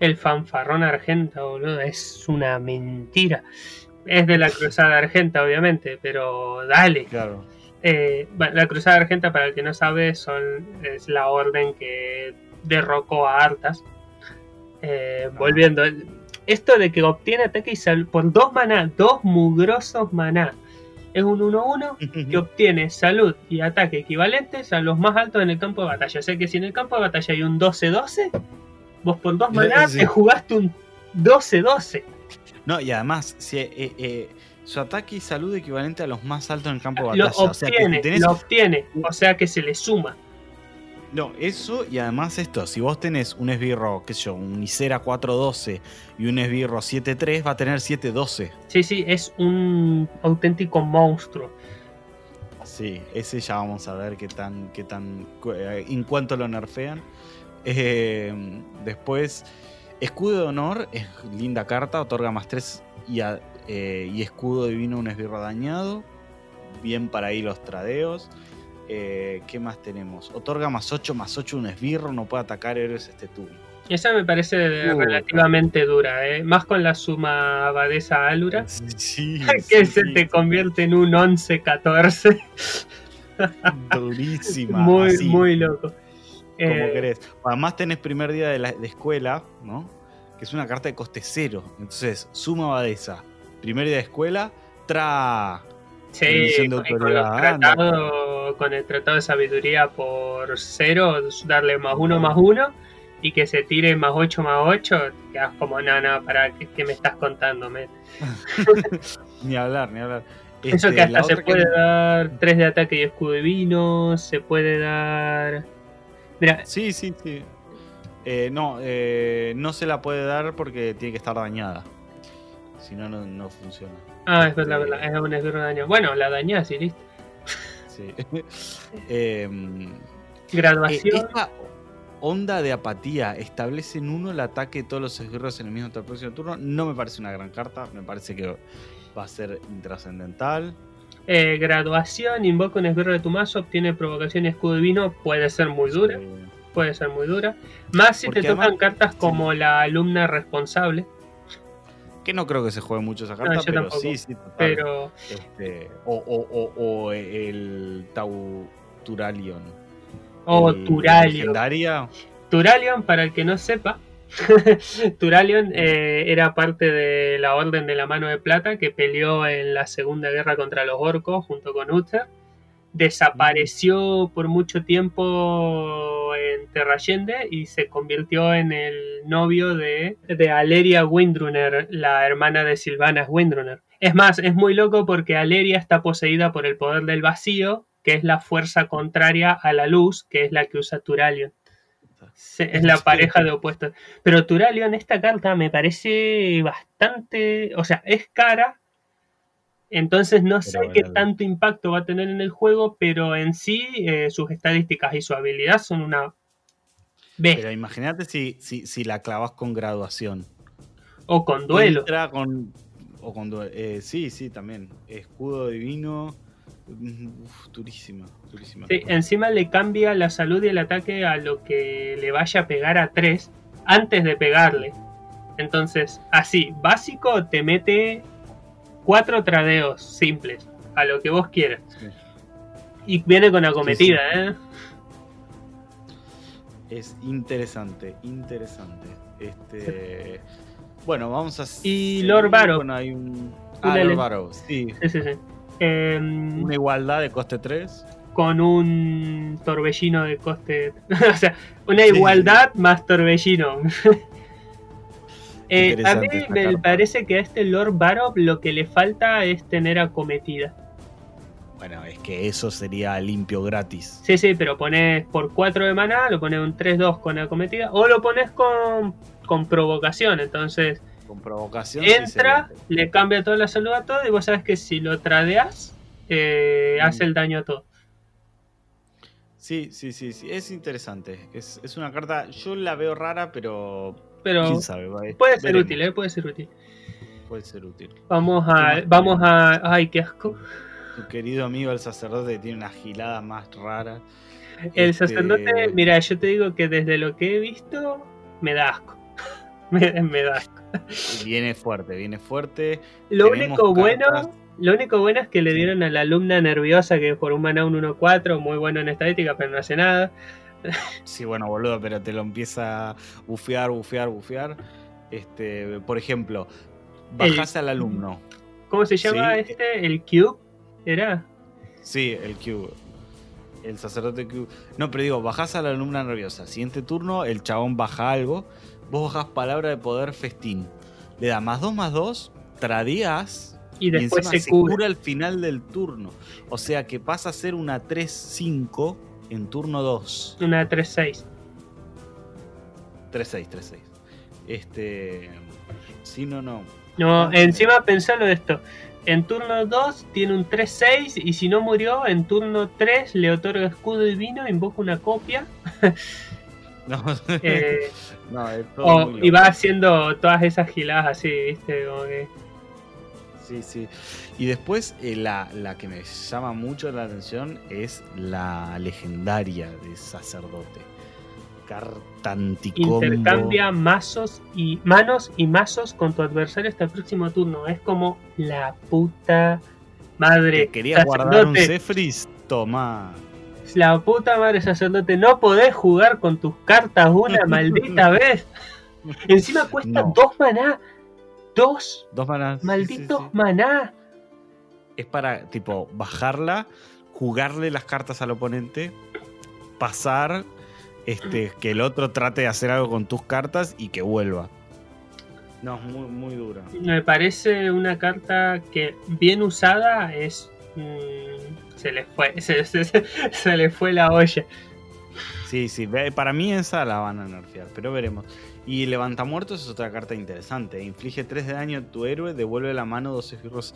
El fanfarrón argenta, boludo, es una mentira. Es de la cruzada argenta, obviamente, pero dale. Claro. Eh, la Cruzada Argenta, para el que no sabe, son, es la orden que derrocó a Artas. Eh, volviendo, esto de que obtiene ataque y salud por dos maná, dos mugrosos maná, es un 1-1 que obtiene salud y ataque equivalentes a los más altos en el campo de batalla. O sea que si en el campo de batalla hay un 12-12, vos por dos maná Sí. te jugaste un 12-12. No, y además, si, eh, eh, su ataque y salud equivalente a los más altos en el campo de Lo batalla. O sea, que obtiene, tenés- lo obtiene, o sea que se le suma. No, eso y además esto, si vos tenés un esbirro, qué sé yo, un Isera 412 y un esbirro 73, va a tener 712. Sí, sí, es un auténtico monstruo. Sí, ese ya vamos a ver qué tan, qué tan, eh, en cuánto lo nerfean. Eh, después, escudo de honor, es linda carta, otorga más 3 y, a- eh, y escudo divino un esbirro dañado. Bien para ahí los tradeos. Eh, ¿Qué más tenemos? Otorga más 8 más 8 un esbirro, no puede atacar héroes este turno. Esa me parece Uh, relativamente dura, ¿eh? más con la suma abadesa Alura, Sí, que sí, se sí, te convierte en un 11-14. durísima. muy, así. muy loco. como Eh, querés. Además tenés primer día de, la, de escuela, ¿no? Que es una carta de coste cero. Entonces, suma abadesa. Primer día de escuela, tra. Sí, con, anda. tratados- con el tratado de sabiduría por cero, darle más uno más uno y que se tire más 8 más 8, quedas como, no, para, ¿qué, qué me estás contando, men? Ni hablar, ni hablar. Eso Este, que hasta la se que- puede dar 3 de ataque y escudo divino, se puede dar... Mira, Sí, sí, sí. Eh, no, eh, no se la puede dar porque tiene que estar dañada. Si no, no, funciona. ah, es verdad, verdad, es un esbirro de daño. Bueno, la dañás y listo. Sí. Em, Eh, Graduación. esta onda de apatía establece en uno el ataque de todos los esbirros enemigos hasta el próximo turno. No me parece una gran carta, me parece que va a ser intrascendental. Eh, graduación, invoca un esbirro de tu mazo, obtiene provocación y escudo divino, puede ser muy dura, Sí. puede ser muy dura. Más si Porque te tocan además- cartas como la alumna responsable, Que no creo que se juegue mucho esa carta, No, pero tampoco. sí, sí, total. pero Este, o, o- o- o el Tau Turalion. o El- Turalion. Legendaria. Turalion, para el que no sepa, Turalion eh, era parte de la Orden de la Mano de Plata que peleó en la Segunda Guerra contra los orcos junto con Uther. Desapareció por mucho tiempo en Terrayende y se convirtió en el novio de, de Aleria Windrunner, la hermana de Silvanas Windrunner. Es más, es muy loco porque Aleria está poseída por el poder del vacío, que es la fuerza contraria a la luz, que es la que usa Turalion. Es la pareja de opuestos. Pero Turalion, esta carta me parece bastante. O sea, es cara. Entonces no sé qué bueno. tanto impacto va a tener en el juego, pero en sí eh, sus estadísticas y su habilidad son una bestia. Pero imagínate si, si, si la clavas con graduación. O con duelo. Entra con, o con duelo. Eh, sí, sí, también. Escudo divino. Uf, durísima, durísima. Sí, encima le cambia la salud y el ataque a lo que le vaya a pegar a 3 antes de pegarle. Entonces, así, básico te mete cuatro tradeos simples, a lo que vos quieras. Sí. Y viene con acometida, ¿eh? Es interesante, interesante. Este. Bueno, vamos a. Y. Lord Barrow. Bueno, hay un. Una Ah, Lord Barrow, sí. Sí, sí, sí. em, Una igualdad de coste 3. con un torbellino de coste. o sea, una Sí. igualdad más torbellino. Eh, a mí me parece que a este Lord Barov lo que le falta es tener acometida. Bueno, es que eso sería limpio gratis. Sí, sí, pero pones por 4 de maná, lo pones un 3-2 con acometida, o lo pones con, con provocación. Entonces Con provocación. entra, le cambia toda la salud a todo, y vos sabes que si lo tradeas, eh, Mm. hace el daño a todo. Sí, sí, sí, sí. Es interesante. Es, es una carta. Yo la veo rara, pero. Pero sabe. puede ser útil, ¿eh? Puede ser útil. Puede ser útil. Vamos ¿Qué a. Vamos a. Ay, qué asco. Tu querido amigo el sacerdote tiene una gilada más rara. El Este, sacerdote, mira, yo te digo que desde lo que he visto, me da asco. me, me da asco. Viene fuerte, viene fuerte. Lo Tenemos único bueno. Lo único bueno es que le dieron a la alumna nerviosa que por un maná un 1-4, muy bueno en estadística, pero no hace nada. Sí, bueno, boludo, pero te lo empieza a bufear, bufear, bufear. Este, por ejemplo, bajás al alumno. ¿Cómo se llama Sí. este? ¿El Cube? ¿Era? Sí, el Q. El sacerdote Q. No, pero digo, bajás a la alumna nerviosa. Siguiente turno, el chabón baja algo. Vos bajás palabra de poder festín. Le da más 2 más 2, tradeas Y después encima se cubre. cura al final del turno. O sea que pasa a ser una 3-5 en turno 2. Una 3-6. 3-6, 3-6. Este. Sí, no, no. No, encima pensalo esto. En turno 2 tiene un 3-6 y si no murió, en turno 3 le otorga escudo divino, invoca una copia No, eh, no, es todo o- muy y va haciendo todas esas giladas así, ¿viste? Como que- Sí, sí. Y después eh, la, la que me llama mucho la atención es la legendaria de sacerdote. Carta anticombo. intercambia mazos y manos y mazos con tu adversario hasta el próximo turno. Es como la puta madre. ¿Te querías guardar un? Toma. La puta madre sacerdote, no podés jugar con tus cartas una maldita vez. Encima cuesta No. dos maná. Dos Dos manas. sí, malditos sí, sí. maná. Es para, tipo, bajarla, jugarle las cartas al oponente, pasar, este, que el otro trate de hacer algo con tus cartas y que vuelva. No, es muy, muy dura. Me parece una carta que bien usada es. mm, se le fue. Se, se- se- se le fue la olla. Sí, sí, para mí esa la van a nerfear, pero veremos. Y Levantamuertos es otra carta interesante. Inflige 3 de daño a tu héroe, devuelve la mano dos esbirros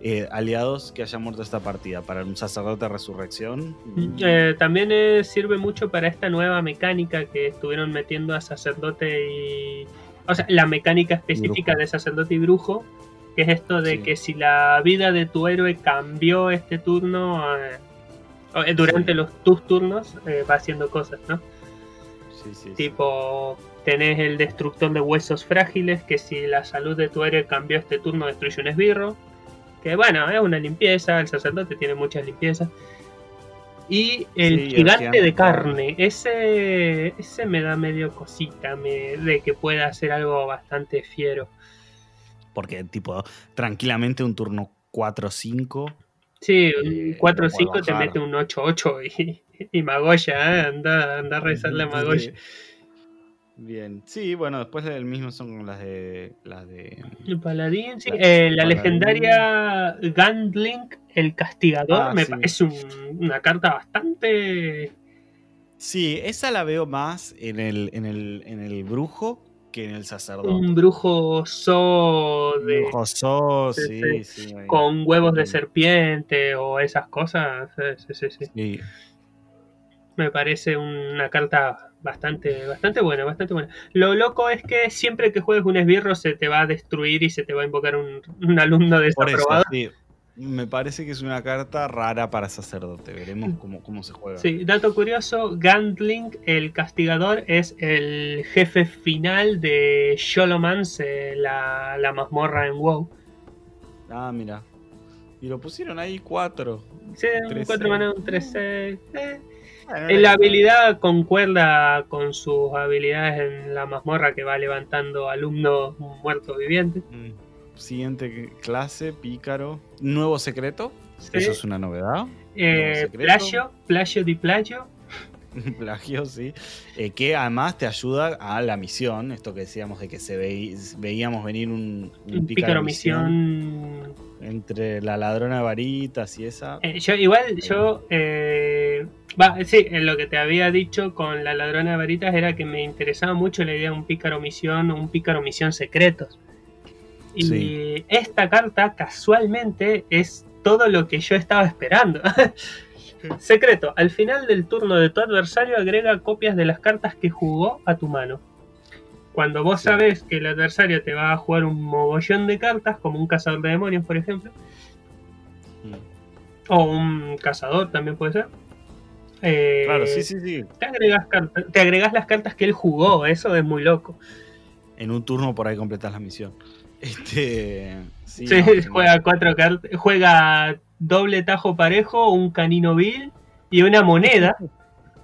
eh, aliados que hayan muerto esta partida. Para un sacerdote de resurrección. mm, Eh, también eh, sirve mucho para esta nueva mecánica que estuvieron metiendo a sacerdote y. O sea, la mecánica específica Brujo. de sacerdote y brujo. Que es esto de Sí. que si la vida de tu héroe cambió este turno. eh, eh, durante Sí. los tus turnos eh, va haciendo cosas, ¿no? sí, sí, sí. Tipo, tenés el destructor de huesos frágiles, que si la salud de tu héroe cambió este turno, destruye un esbirro. Que bueno, es una limpieza, el sacerdote tiene muchas limpiezas. Y el Sí, gigante de carne, ese, ese me da medio cosita me, de que pueda hacer algo bastante fiero. Porque, tipo, tranquilamente un turno 4-5. Sí, Eh, un lo 4-5 puede te mete un 8-8 y, y Magoya, ¿eh? anda, anda a rezarle a Magoya. Bien. Sí, bueno, después el mismo son las de. Las de. El paladín, sí. La- Eh, la paladín. legendaria Gandlink, el castigador, Ah, me sí. parece un- una carta bastante. Sí, esa la veo más en el, en el, en el brujo que en el sacerdote. Un brujo so de, Brujo so, Sí, sí, con huevos de Mm. serpiente o esas cosas. Sí, sí. Sí. Me parece una carta bastante, bastante buena, bastante buena. Lo loco es que siempre que juegues un esbirro se te va a destruir y se te va a invocar un, un alumno Por eso, desaprobado. sí. Me parece que es una carta rara para sacerdote. Veremos cómo, cómo se juega. Sí, dato curioso, Gandling, el castigador, es el jefe final de Sholomance, la, la mazmorra en WoW. Ah, mira. Y lo pusieron ahí cuatro. Sí, un 3-6. 4 mana, un 3 eh. La habilidad concuerda con sus habilidades en la mazmorra que va levantando alumnos muertos vivientes. Mm, siguiente clase, pícaro. Nuevo secreto. Sí. Eso es una novedad. Eh, plagio, plagio di plagio. Plagio, sí. Eh, que además te ayuda a la misión. Esto que decíamos de que se veí- veíamos venir un, un Un pícaro misión. Entre la ladrona de varitas y esa. Eh, yo, igual, yo. eh, va, sí, en lo que te había dicho con la ladrona de varitas era que me interesaba mucho la idea de un pícaro misión o un pícaro misión secretos. Y Sí. esta carta, casualmente, es todo lo que yo estaba esperando. Secreto, al final del turno de tu adversario agrega copias de las cartas que jugó a tu mano. Cuando vos Sí. sabes que el adversario te va a jugar un mogollón de cartas, como un cazador de demonios, por ejemplo, Mm. o un cazador también puede ser. eh, Claro, sí, sí, sí. Te agregas las cartas que él jugó, eso es muy loco. En un turno por ahí completas la misión. Este. Sí, Sí, no, genial. juega cuatro cartas, juega doble tajo parejo, un canino vil y una moneda.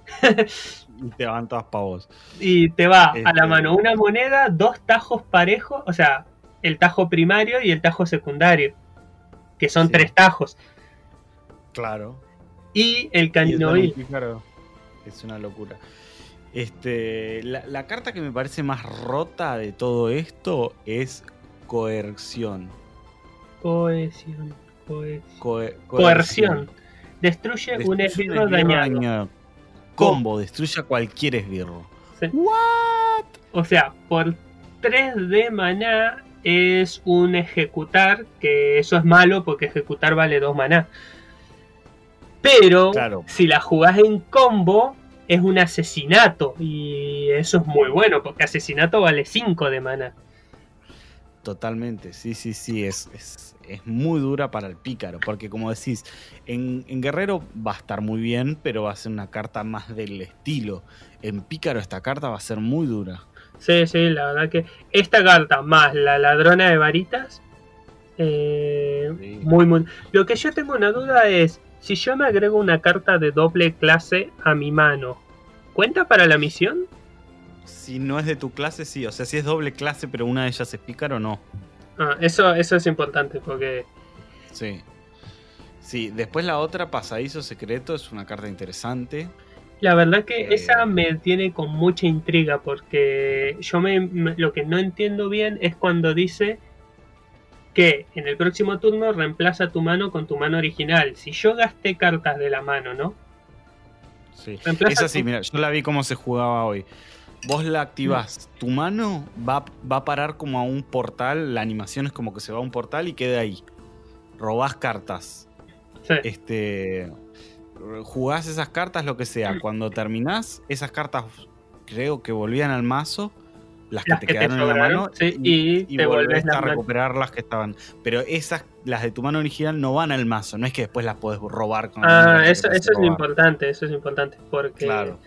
Y te van todas pavos. y te va a la Este- mano una moneda, dos tajos parejos, o sea, el tajo primario y el tajo secundario, que son Sí. tres tajos, Claro. y el vil. pícaro Es una locura. Este, la, la carta que me parece más rota de todo esto es coerción. Cohesión, cohesión. Coe- Coerción. Destruye un Destruye esbirro un esbirro dañado. dañado. Combo, destruye a cualquier esbirro. Sí. ¿What? O sea, por 3 de maná es un ejecutar, que eso es malo porque ejecutar vale 2 maná. Pero Claro. si la jugás en combo, es un asesinato. Y eso es muy bueno, porque asesinato vale 5 de maná. Totalmente, sí, sí, sí, es, es, es muy dura para el pícaro, porque como decís, en, en Guerrero va a estar muy bien, pero va a ser una carta más del estilo. En pícaro esta carta va a ser muy dura. Sí, sí, la verdad que esta carta más la ladrona de varitas. eh, Sí. Muy, muy. Lo que yo tengo una duda es: si yo me agrego una carta de doble clase a mi mano, ¿cuenta para la misión? Si no es de tu clase, sí, o sea, si es doble clase, pero una de ellas es pícaro, no. Ah, eso, eso es importante porque. Sí. Sí, después la otra, Pasadizo Secreto, es una carta interesante. La verdad que Eh. esa me tiene con mucha intriga porque yo me, me- lo que no entiendo bien es cuando dice que en el próximo turno reemplaza tu mano con tu mano original. Si yo gasté cartas de la mano, ¿no? Sí. Reemplaza Es así, tu- mira, yo la vi cómo se jugaba hoy. Vos la activás, tu mano va, va a parar como a un portal, la animación es como que se va a un portal y queda ahí. Robás cartas. Sí. Este. Jugás esas cartas, lo que sea. Cuando terminás, esas cartas creo que volvían al mazo. Las que Las te que te quedaron en la mano. sí, y te volvés a recuperar las que estaban. Pero esas, las de tu mano original, no van al mazo. No es que después las podés robar con Ah, eso, eso es lo importante, eso es importante porque Claro.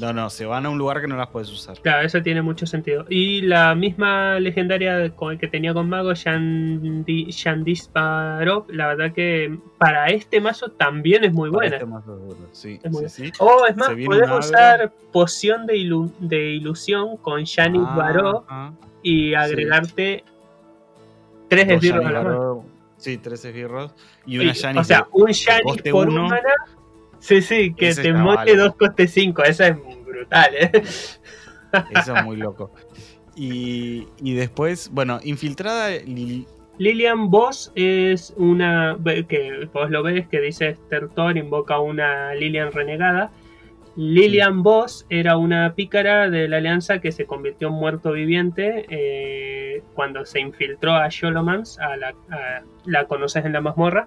No, no, se van a un lugar que no las puedes usar. Claro, eso tiene mucho sentido. Y la misma legendaria que tenía con Mago, Shandi, Shandisparov, la verdad que para este mazo también es muy Para buena. este mazo Sí, Es muy sí, sí. Oh, es más, podés usar poción de, ilu- de ilusión con Janis Ah, y agregarte tres esbirros a la mano. Sí, tres esbirros. Y una Sí, Yanis o sea, un Janis por uno. un mana. Sí, sí, que Ese te vale. dos coste 5. Esa es brutal, ¿eh? Eso es muy loco. Y, y después, bueno, infiltrada. Lil- Lilian Boss es una que vos lo ves que dice Stertor invoca una Lilian renegada. Lilian Boss era una pícara de la alianza que se convirtió en muerto viviente eh, cuando se infiltró a Sholomans, a la, a- la conoces en la mazmorra.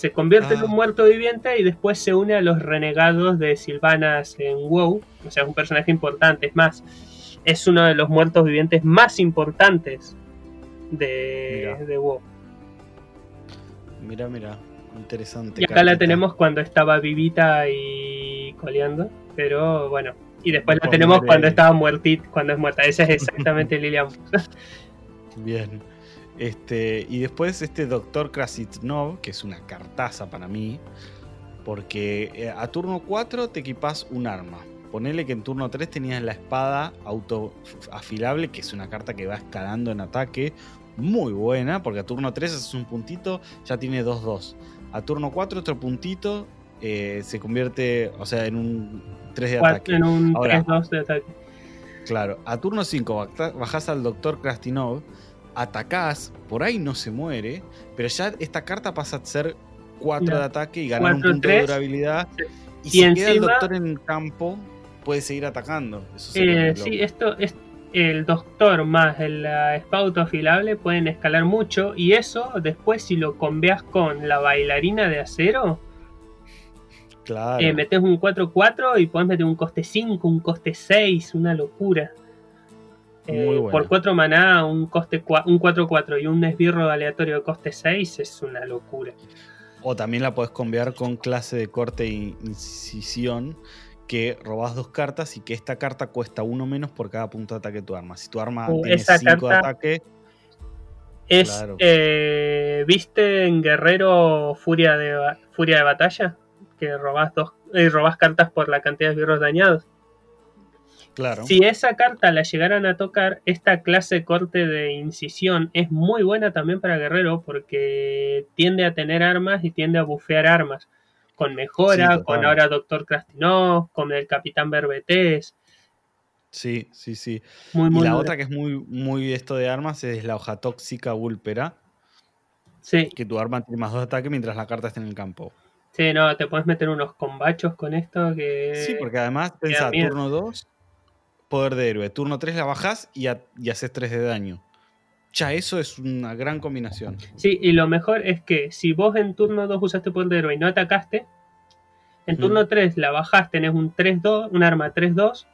Se convierte en Ah. un muerto viviente y después se une a los renegados de Silvanas en WoW. O sea, es un personaje importante. Es más, es uno de los muertos vivientes más importantes de, Mira. de WoW. Mira, mira. Interesante. Y acá la tenemos cuando estaba vivita y coleando. Pero bueno. Y después la tenemos cuando estaba muertita, cuando es muerta. Esa es exactamente Lilian. Bien. Este, y después este Doctor Krasitnov, que es una cartaza para mí, porque eh, a turno 4 te equipas un arma. Ponele que en turno 3 tenías la espada auto afilable, que es una carta que va escalando en ataque, muy buena, porque a turno 3 haces un puntito, ya tiene 2-2. A turno 4 otro puntito, eh, se convierte, o sea, en un 3 de ataque. En un 3-2 de ataque. Claro, a turno 5 bajás al Doctor Krastinov, atacás, por ahí no se muere, pero ya esta carta pasa a ser 4 de ataque y ganar un punto de durabilidad. Y, si queda el Doctor en campo, puede seguir atacando. Eh, sí, esto es el doctor más la espada afilable pueden escalar mucho y eso después si lo conveas con la bailarina de acero claro. Eh, metes un 4-4 y puedes meter un coste 5, un coste 6, una locura. Eh, por 4 maná, un coste un 4-4 y un esbirro aleatorio de coste 6 es una locura. O también la puedes convear con clase de corte e incisión que robas dos cartas y que esta carta cuesta uno menos por cada punto de ataque de tu arma. Si tu arma uh, tiene 5 de ataque. Es. Eh, ¿Viste en Guerrero Furia de, Furia de Batalla? Que robas, dos, eh, robas cartas por la cantidad de birros dañados. Claro. Si esa carta la llegaran a tocar, esta clase corte de incisión es muy buena también para Guerrero porque tiende a tener armas y tiende a bufear armas con Mejora, con ahora Doctor Krastinov, con el Capitán Berbetés. Sí, sí, sí. y la otra que es muy, muy esto de armas es la hoja tóxica Vulpera. Sí. Que tu arma tiene más dos ataques mientras la carta está en el campo. Sí, no, te puedes meter unos combachos con esto que. Sí, porque además pensá, turno 2, poder de héroe. Turno 3 la bajas y, y haces 3 de daño. Ya eso es una gran combinación. Sí, y lo mejor es que si vos en turno 2 usaste poder de héroe y no atacaste, en turno 3 la bajás, tenés un 3-2, un arma 3-2,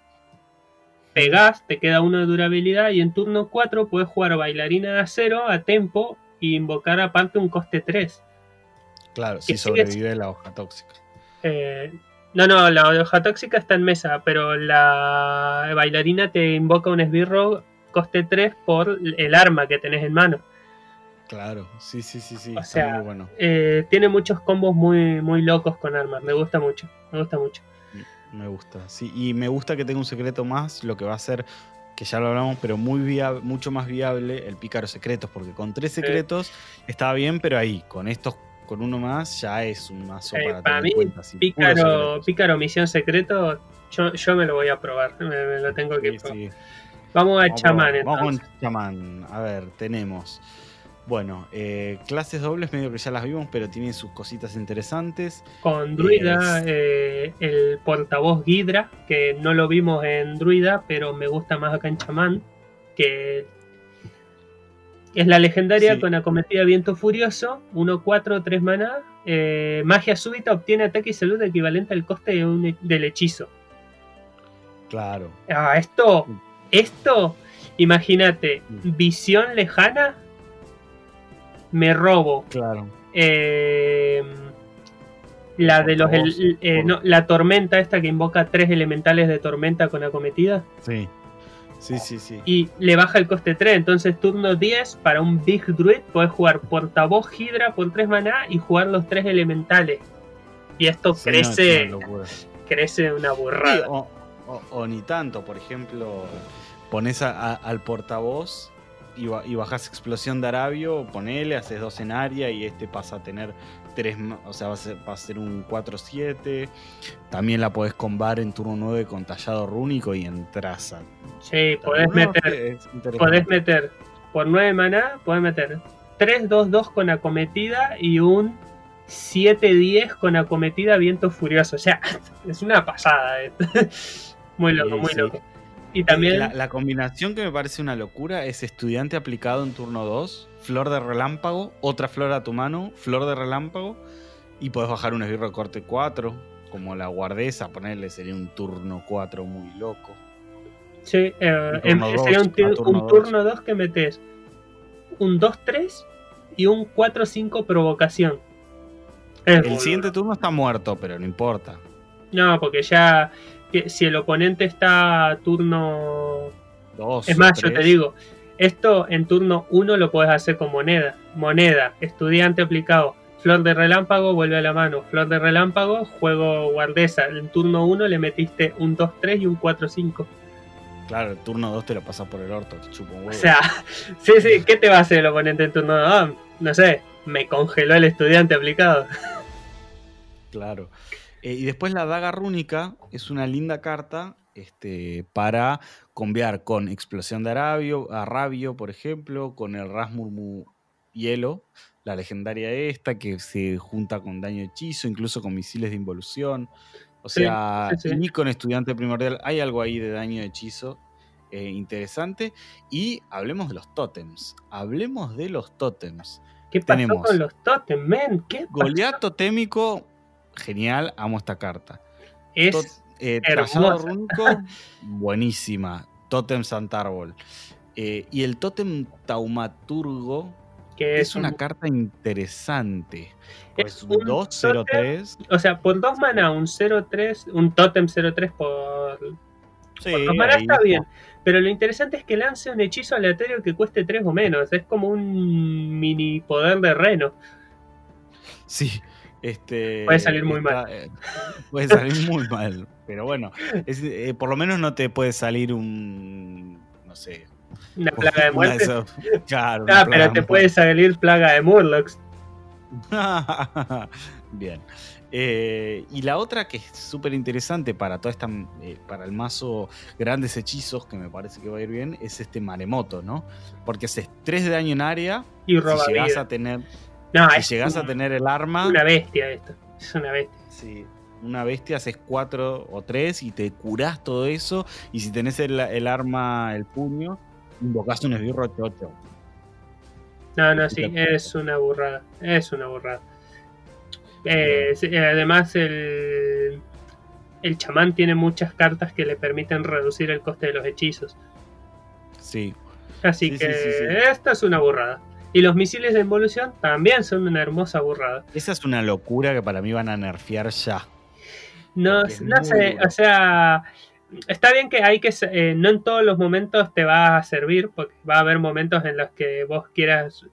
pegás, te queda uno de durabilidad y en turno 4 puedes jugar bailarina de acero a tempo e invocar aparte un coste 3. Claro, si sobrevive la hoja tóxica. Eh, no, no, la hoja tóxica está en mesa, pero la bailarina te invoca un esbirro coste 3 por el arma que tenés en mano. Claro, sí, sí, sí, sí. O sea, bueno. Eh, tiene muchos combos muy, muy locos con armas. Me gusta mucho, me gusta mucho. Me gusta, sí. Y me gusta que tenga un secreto más, lo que va a ser, que ya lo hablamos, pero muy mucho más viable el pícaro secretos, porque con tres secretos estaba bien, pero ahí, con estos, con uno más, ya es un mazo para, para mí, pícaro, pícaro misión secreto, yo, yo me lo voy a probar, me, lo tengo que probar. Vamos a chamán, Vamos con chamán. A ver, tenemos. Bueno, eh, clases dobles medio que ya las vimos, pero tienen sus cositas interesantes. Con Druida, eh, el portavoz Gidra, que no lo vimos en Druida, pero me gusta más acá en chamán, que es la legendaria con acometida viento furioso, 1-4, 3 maná. Eh, magia súbita obtiene ataque y salud equivalente al coste del hechizo. Claro. Ah, esto esto, imagínate, mm. visión lejana, me robo. Claro. Eh, la de los eh, la tormenta esta que invoca tres elementales de tormenta con acometida. Sí. Sí, sí, sí. Y le baja el coste 3. Entonces, turno 10 para un Big Druid, puedes jugar portavoz Hydra por 3 maná y jugar los tres elementales. Y esto crece. crece una burrada. o, ni tanto, por ejemplo, pones al portavoz y, bajas explosión de Arabio, ponele, haces dos en área y este pasa a tener tres, o sea, va a ser, un 4-7. También la podés combar en turno 9 con tallado rúnico y en traza. Sí, podés meter, podés meter por 9 maná, podés meter 3-2-2 con acometida y un 7-10 con acometida viento furioso. O sea, es una pasada. Eh. muy loco, muy loco. Y también. La, combinación que me parece una locura es estudiante aplicado en turno 2, flor de relámpago, otra flor a tu mano, flor de relámpago, y puedes bajar un esbirro de corte 4, como la guardesa, ponerle sería un turno 4 muy loco. Sí, eh, sería un, turno 2 que metes un 2-3 y un 4-5 provocación. el siguiente turno está muerto, pero no importa. No, porque ya si el oponente está a turno... Dos, es más, yo te digo, esto en turno 1 lo puedes hacer con moneda. Moneda, estudiante aplicado. Flor de relámpago, vuelve a la mano. Flor de relámpago, juego guardesa. En turno 1 le metiste un 2-3 y un 4-5. Claro, el turno 2 te lo pasas por el orto, te chupo un huevo. O sea, sí, sí, ¿qué te va a hacer el oponente en turno 2? Ah, no sé, me congeló el estudiante aplicado. Claro. Eh, y después la daga rúnica es una linda carta este, para conviar con explosión de Arabio, Arabio, por ejemplo, con el Rasmurmu Hielo, la legendaria esta, que se junta con daño hechizo, incluso con misiles de involución. O sea, sí, sí. y con estudiante primordial hay algo ahí de daño hechizo eh, interesante. Y hablemos de los tótems. Hablemos de los tótems. ¿Qué pasó Tenemos. con los totem, men? ¿Qué pasó? Goliath totémico, genial, amo esta carta. Es Tot- eh, rúnico, buenísima. Totem Santárbol. Eh, y el Totem Taumaturgo que es, es una un- carta interesante. Es Es un un 2-0-3. O sea, por dos mana, un 0-3, un totem 0-3 por, Sí, por dos está bien. Pero lo interesante es que lance un hechizo aleatorio que cueste 3 o menos. Es como un mini poder de reno. Sí. Este, Puede salir muy está, eh, puede salir muy mal. Pero bueno, es, eh, por lo menos no te puede salir un. No sé. Una plaga de una muerte. esos- claro, una Ah, pero te puede salir plaga de Murlocs. Bien. Eh, y la otra que es súper interesante para toda esta eh, para el mazo grandes hechizos, que me parece que va a ir bien, es este maremoto, ¿no? Porque haces 3 de daño en área. Y roba si llegas a tener, No, si es llegas a tener el arma, una bestia esto. Es una bestia. sí, una bestia haces 4 o 3 y te curás todo eso. Y si tenés el, el arma, el puño, invocás un esbirro 8-8. No, no, sí, es una burrada. Es una burrada. Eh, sí, además, el, el chamán tiene muchas cartas que le permiten reducir el coste de los hechizos. Sí, Así Sí, que sí, sí, sí. esta es una burrada. Y los misiles de involución también son una hermosa burrada. esa es una locura que para mí van a nerfear ya. No, no sé, o sea, está bien que hay que, eh, no en todos los momentos te va a servir, porque va a haber momentos en los que vos quieras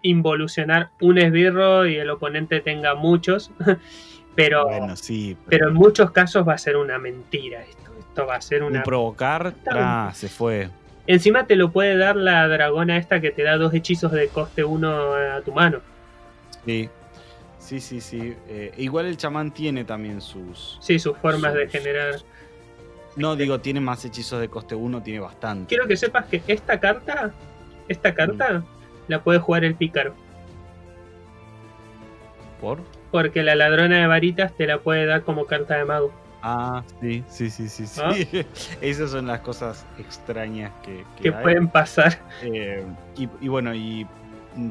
involucionar un esbirro y el oponente tenga muchos, pero, Bueno, sí. pero en muchos casos va a ser una mentira esto. Esto va a ser una... Un provocar, tra, se fue. Encima te lo puede dar la dragona esta que te da dos hechizos de coste uno a tu mano. Sí, sí, sí. sí. Eh, igual el chamán tiene también sus. Sí, sus formas de generar. No, digo, tiene más hechizos de coste 1, tiene bastante. Quiero que sepas que esta carta, esta carta, la puede jugar el pícaro. ¿Por? Porque la ladrona de varitas te la puede dar como carta de mago. Ah, sí, sí, sí, sí. sí. ¿Ah? Esas son las cosas extrañas que, que Que hay. pueden pasar. Eh, y, y bueno, y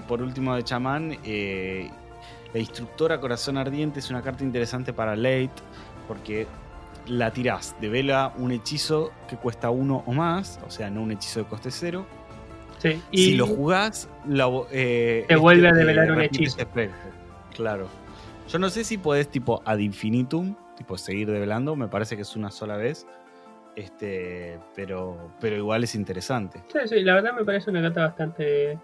por último de chamán, eh, la instructora Corazón Ardiente es una carta interesante para late, porque la tirás de vela un hechizo que cuesta uno o más, o sea, no un hechizo de coste cero. Sí. Y Si lo jugás, la eh, Te vuelve a develar un hechizo. efecto. Claro. Yo no sé si podés tipo ad infinitum, tipo seguir develando, me parece que es una sola vez. Este, pero, pero igual es interesante. sí, sí, la verdad me parece una carta bastante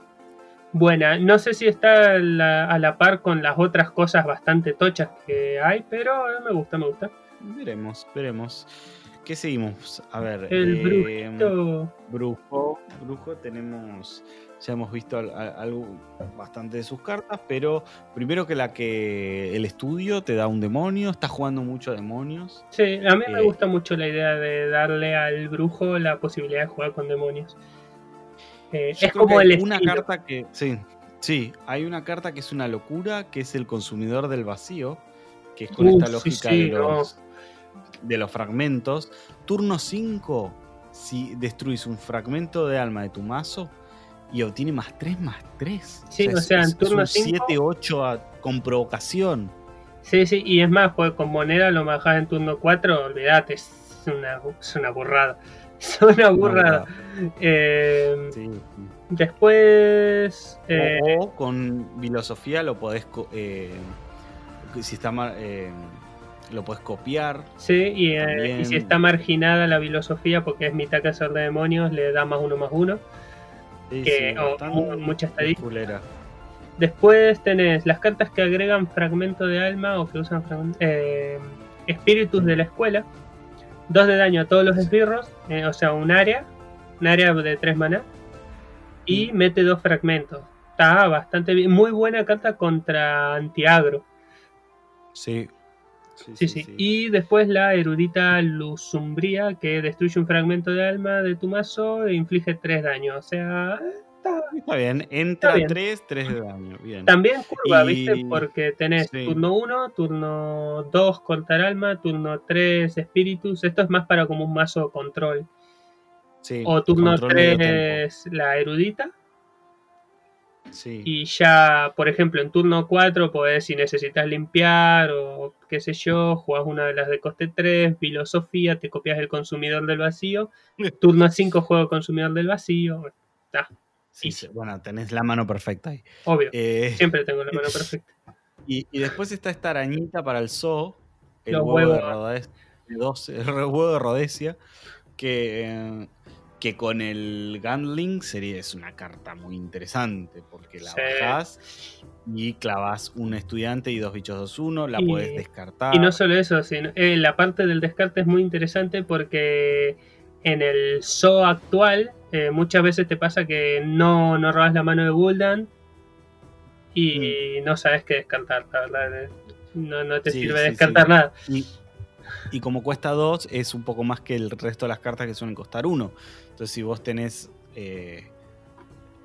buena. No sé si está a la, a la par con las otras cosas bastante tochas que hay, pero me gusta, me gusta. Veremos, veremos. ¿Qué seguimos? A ver. El eh. Brujo. Brujo tenemos. Ya hemos visto al- al- algo bastante de sus cartas, pero primero que la que el estudio te da un demonio, está jugando mucho a demonios. Sí, a mí me Eh, gusta mucho la idea de darle al brujo la posibilidad de jugar con demonios. Eh, es como el una estilo. carta que. Sí, sí, hay una carta que es una locura, que es el consumidor del vacío, que es con esta lógica sí, de, los, de los fragmentos. Turno 5, si destruís un fragmento de alma de tu mazo y obtiene más 3 más 3. Sí, o sea, en turno un cinco- 7-8 con provocación. Sí, sí, y es más, pues con moneda lo bajás en turno 4, olvídate, es una, es una burrada. Es una burrada. Eh, Sí, después. eh, O, o con filosofía lo podés. eh, si está eh, lo podés copiar. sí, y, eh, y si está marginada la filosofía porque es mitad cazador de demonios, le da más uno más uno. Sí, Que- sí, o mucha estadística. Después tenés las cartas que agregan fragmento de alma o que usan eh, espíritus de la escuela. 2 de daño a todos los esbirros, eh, o sea, un área, un área de 3 maná, y mete dos fragmentos. Está bastante bien, muy buena carta contra antiagro. Sí. Sí sí, Y después la erudita Luzumbría, que destruye un fragmento de alma de tu mazo e inflige 3 daños. O sea, está, bien. Entra 3, 3 de daño. Bien. También curva, ¿viste? Porque tenés turno 1, turno 2 cortar alma, turno 3 espíritus. Esto es más para como un mazo control. Sí, o turno 3 la erudita y ya, por ejemplo, en turno 4 podés, si necesitas limpiar o qué sé yo, jugás una de las de coste 3, filosofía, te copias el consumidor del vacío. turno 5 juego consumidor del vacío. Está. Sí, bueno, tenés la mano perfecta ahí. Obvio. Eh, siempre tengo la mano perfecta. Y, después está esta arañita para el zoo, el huevo, de Rodesia, el huevo de Rodesia, que eh, que con el Gandling sería es una carta muy interesante porque la bajas y clavas un estudiante y dos bichos 2-1, la puedes descartar. Y no solo eso, sino, eh, la parte del descarte es muy interesante porque en el SO actual eh, muchas veces te pasa que no, no robas la mano de Gul'dan y mm. no sabes qué descartar, la verdad. No, no te sirve descartar nada. Y, como cuesta 2, es un poco más que el resto de las cartas que suelen costar 1. Entonces, si vos tenés eh,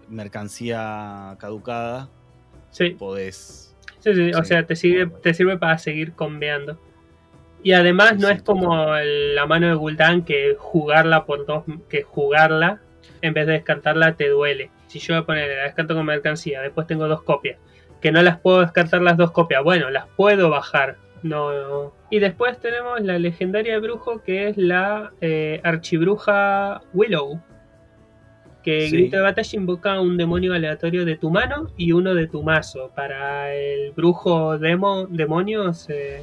mercancía caducada, podés. Sí, sí, o sea, te sirve, te sirve para seguir conveando. Y además no es como la mano de Gul'dan que jugarla por dos, que jugarla en vez de descartarla te duele. Si yo voy a poner la descarto con mercancía, después tengo dos copias, que no las puedo descartar las dos copias, bueno, las puedo bajar, no, Y después tenemos la legendaria brujo que es la eh, archibruja Willow. Que grito de batalla invoca un demonio aleatorio de tu mano y uno de tu mazo. Para el brujo demo, demonios. Eh,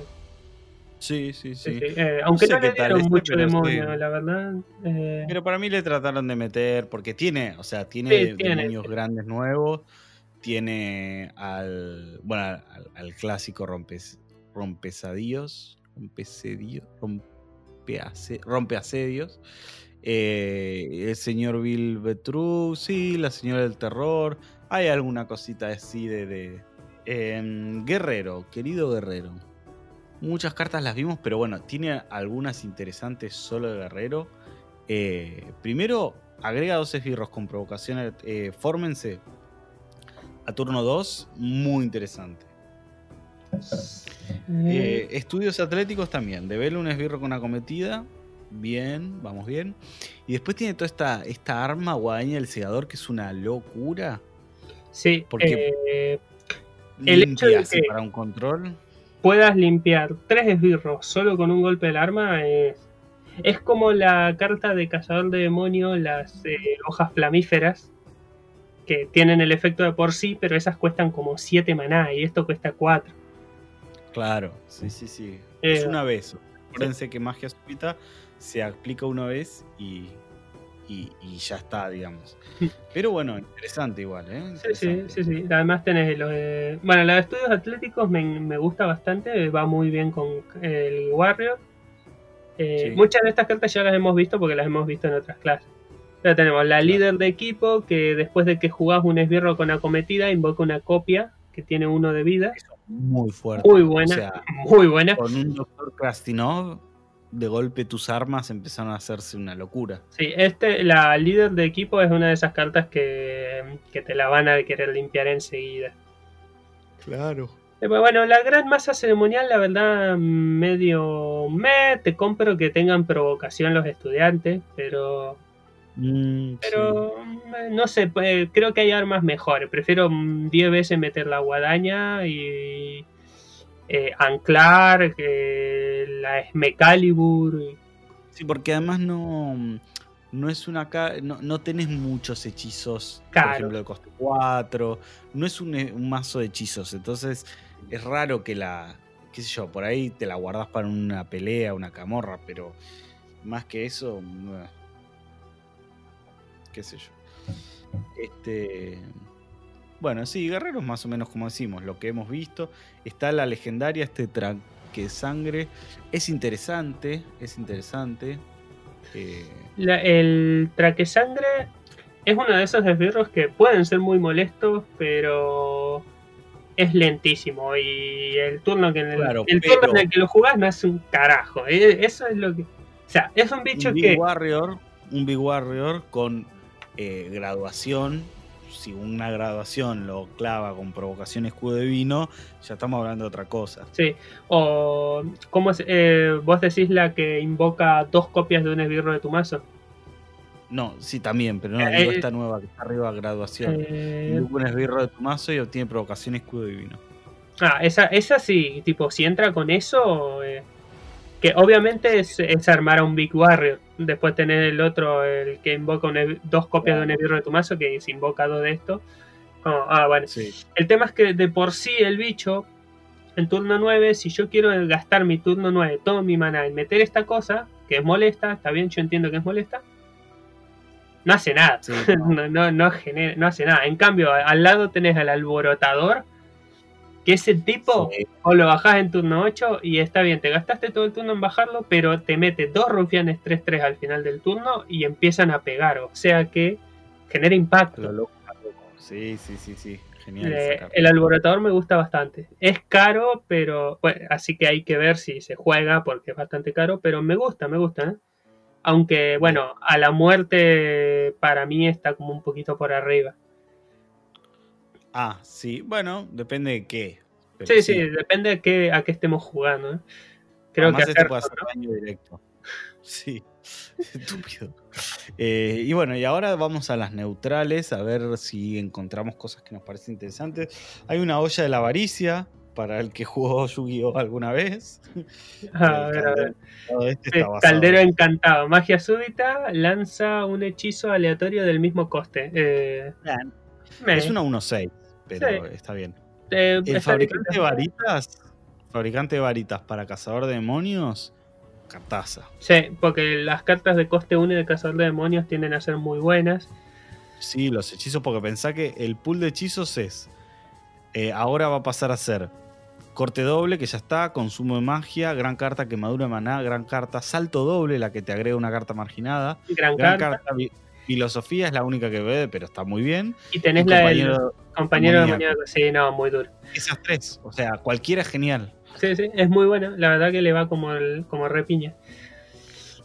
sí, sí, sí. Eh, aunque no, le dieron mucho demonio, la verdad. Pero para mí le trataron de meter. Porque tiene, o sea, tiene demonios grandes nuevos. Tiene al. Bueno, al, al clásico rompes rompesadíos, rompesedios, rompe asedios. Eh, el señor Bill sí, la señora del terror. Hay alguna cosita así de. Em, Guerrero, querido Guerrero. Muchas cartas las vimos, pero bueno, tiene algunas interesantes solo de Guerrero. Eh, primero, agrega dos esbirros con provocación. Eh, fórmense a turno 2, muy interesante. Eh, estudios atléticos también. De un esbirro con acometida. Bien, vamos bien. Y después tiene toda esta, esta arma guadaña del segador que es una locura. Sí, porque eh, el hecho de que para un control puedas limpiar tres esbirros solo con un golpe del arma es, es como la carta de cazador de demonio, las eh, hojas flamíferas, que tienen el efecto de por sí, pero esas cuestan como 7 maná y esto cuesta 4. Claro, sí, sí, sí. es eh, una vez. Acuérdense que magia súbita se aplica una vez y, y, ya está, digamos. Pero bueno, interesante igual, ¿eh? Sí, sí, sí, Además tenés los... bueno, la de estudios atléticos me, gusta bastante, va muy bien con el Warrior. Eh, muchas de estas cartas ya las hemos visto porque las hemos visto en otras clases. Ya tenemos la líder de equipo que después de que jugás un esbirro con acometida invoca una copia que tiene uno de vida muy fuerte. Muy buena, muy buena. Con un doctor Krastinov, de golpe tus armas empezaron a hacerse una locura. Sí, este, la líder de equipo es una de esas cartas que, te la van a querer limpiar enseguida. Claro. Eh, pues bueno, la gran masa ceremonial, la verdad, medio me, te compro que tengan provocación los estudiantes, pero Mm, pero mm, no sé, pues, creo que hay armas mejores. Prefiero 10 veces meter la guadaña y eh, anclar, la Smecalibur. Sí, porque además no, no es una no, no tenés muchos hechizos, por ejemplo, de coste 4. No es un, un, mazo de hechizos. Entonces es raro que la. qué sé yo, por ahí te la guardas para una pelea, una camorra, pero más que eso qué sé yo. Este. Bueno, sí, guerreros más o menos como decimos, lo que hemos visto. Está la legendaria, este traque sangre. Es interesante, es interesante. Eh, La- el traque sangre es uno de esos esbirros que pueden ser muy molestos, pero es lentísimo. Y el turno que en el, Claro, el turno en el que lo jugás no hace un carajo. Eh, Eso es lo que. O sea, es un bicho un Big que. Warrior, un Big Warrior con eh, graduación. Si una graduación lo clava con provocación escudo de vino, ya estamos hablando de otra cosa. Sí. O. ¿Cómo es? Eh, vos decís la que invoca dos copias de un esbirro de tu mazo. No, sí, también, pero no, Eh, digo eh, esta nueva que está arriba, graduación. Eh, Invoca un esbirro de tu mazo y obtiene provocación escudo divino. Ah, esa, esa sí, tipo, si entra con eso, eh, que obviamente es, es armar a un Big Warrior. Después tener el otro, el que invoca un ev- dos copias de un esbirro de tu mazo, que se invoca dos de estos. Ah, bueno. Sí. El tema es que de por sí el bicho, en turno 9, si yo quiero gastar mi turno 9, todo mi mana en meter esta cosa, que es molesta, está bien, yo entiendo que es molesta, no hace nada. Sí, no, no, no, genera- no hace nada. En cambio, al lado tenés al alborotador, que ese tipo Sí. o lo bajás en turno 8 y está bien, te gastaste todo el turno en bajarlo, pero te mete dos rufianes 3-3 al final del turno y empiezan a pegar, o sea que genera impacto. Lo loco, lo loco. Sí, sí, sí, sí. Genial. Eh, el alborotador me gusta bastante. Es caro, pero bueno, así que hay que ver si se juega porque es bastante caro, pero me gusta, me gusta. ¿eh? Aunque bueno, a la muerte para mí está como un poquito por arriba. Ah, sí. Bueno, depende de qué. pero Sí, sí, depende de qué, a qué estemos jugando. ¿eh? Creo Además, que este puede hacer daño directo. Sí, estúpido. Eh, y bueno, y ahora vamos a las neutrales a ver si encontramos cosas que nos parecen interesantes. Hay una olla de la avaricia para el que jugó Yu-Gi-Oh alguna vez. A ver, a ver. Este Caldero en- encantado. Magia súbita lanza un hechizo aleatorio del mismo coste. Eh, Es una 1-6, pero Sí. está bien. eh, El está fabricante de varitas, fabricante de varitas para cazador de demonios, cartaza. Sí, porque las cartas de coste 1 y de cazador de demonios tienden a ser muy buenas. Sí, los hechizos, porque pensá que el pool de hechizos es. eh, ahora va a pasar a ser corte doble, que ya está, consumo de magia, gran carta, quemadura de maná, gran carta, salto doble, la que te agrega una carta marginada, Gran, gran carta. Filosofía es la única que ve, pero está muy bien. Y tenés Y la del compañero- compañero demoníaco. demoníaco. Sí, no, muy duro. esas tres, o sea, cualquiera es genial. Sí, sí, es muy buena. La verdad que le va como, el, como repiña.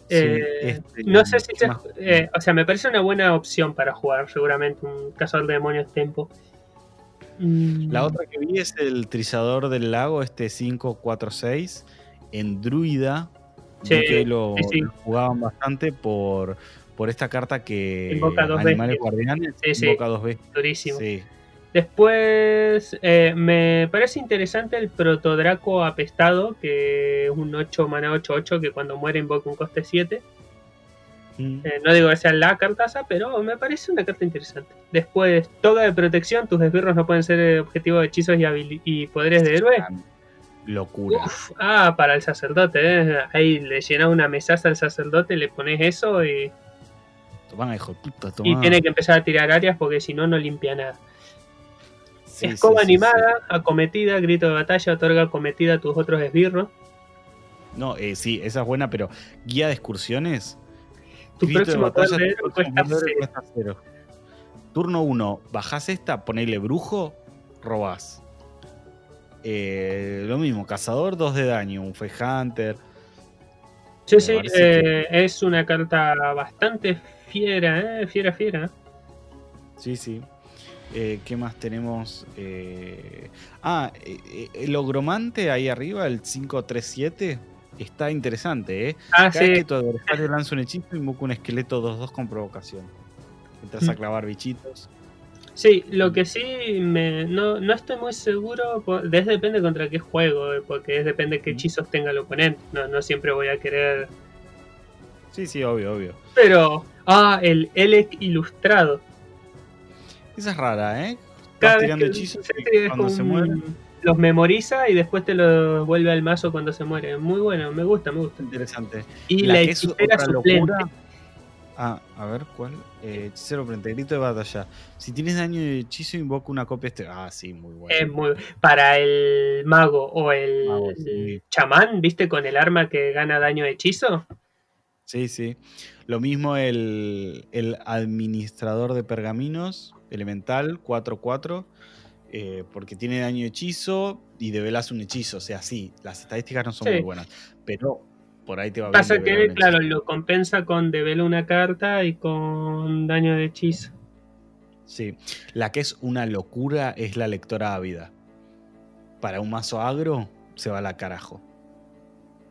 Sí, Eh, este, no sé si eh, o sea, me parece una buena opción para jugar, seguramente, un cazador de demonios tempo. Mm, La otra que vi es el trizador del lago, este 546, en druida. Sí, Vi que lo, sí, sí. lo jugaban bastante por, por esta carta que Invoca dos Animales bestias. Guardianes Sí, sí. invoca dos bestias. durísimo. Sí. Después, eh, me parece interesante el protodraco apestado, que es un 8 mana 8-8 que cuando muere invoca un coste 7. Mm. Eh, no digo que sea la cartaza, pero me parece una carta interesante. Después, toga de protección, tus esbirros no pueden ser objetivo de hechizos y, poderes de héroe. Locura. Uf, ah, para el sacerdote, ¿eh? ahí le llenas una mesaza al sacerdote, le pones eso y, Tomá, hijo de puta, y tiene que empezar a tirar áreas porque si no, no limpia nada. Sí, Escoba sí, animada, acometida, grito de batalla, otorga acometida a tus otros esbirros. No, eh, sí, esa es buena, pero guía de excursiones. Tu grito de próximo batalla, poder de tu héroe próximo cuesta cero. cuesta cero. Turno 1, bajás esta, ponele brujo, robás. Eh, lo mismo, cazador, 2 de daño, un Fey Hunter. Sí, sí, eh, es una carta bastante fiera, ¿eh? Fiera, fiera. Sí, sí. Eh, ¿Qué más tenemos? Eh, ah, eh, eh, el ogromante ahí arriba, el 537, está interesante, ¿eh? Ah, Cada vez sí, que tu adversario lanza un hechizo, invoca un esqueleto 2-2 con provocación. Entras a Mm. clavar bichitos. sí, lo que sí, me, no, no estoy muy seguro, de- depende contra qué juego, eh, porque es depende qué Mm. hechizos tenga el oponente. No, no siempre voy a querer. Sí, sí, obvio, obvio. Pero, ah, el Elec ilustrado. Esa es rara, ¿eh? Cada Vas vez tirando que- hechizos y cuando se mueren. Los memoriza y después te los vuelve al mazo cuando se muere. Muy bueno, me gusta, me gusta. Interesante. Y la la, hechicera suplente. locura. Ah, a ver, ¿cuál? Eh, hechicero frente grito de batalla. Si tienes daño de hechizo, invoca una copia este. Ah, sí, muy bueno. Es muy. Para el mago o el, Mago, sí. chamán, ¿viste? Con el arma que gana daño de hechizo. Sí, sí. Lo mismo el, el administrador de pergaminos, elemental, 4-4, eh, porque tiene daño hechizo y develas un hechizo. O sea, sí, las estadísticas no son Sí. muy buenas, pero por ahí te va bien. Pasa que, claro, lo compensa con devela una carta y con daño de hechizo. Sí, la que es una locura es la lectora ávida. Para un mazo agro, se va a la carajo.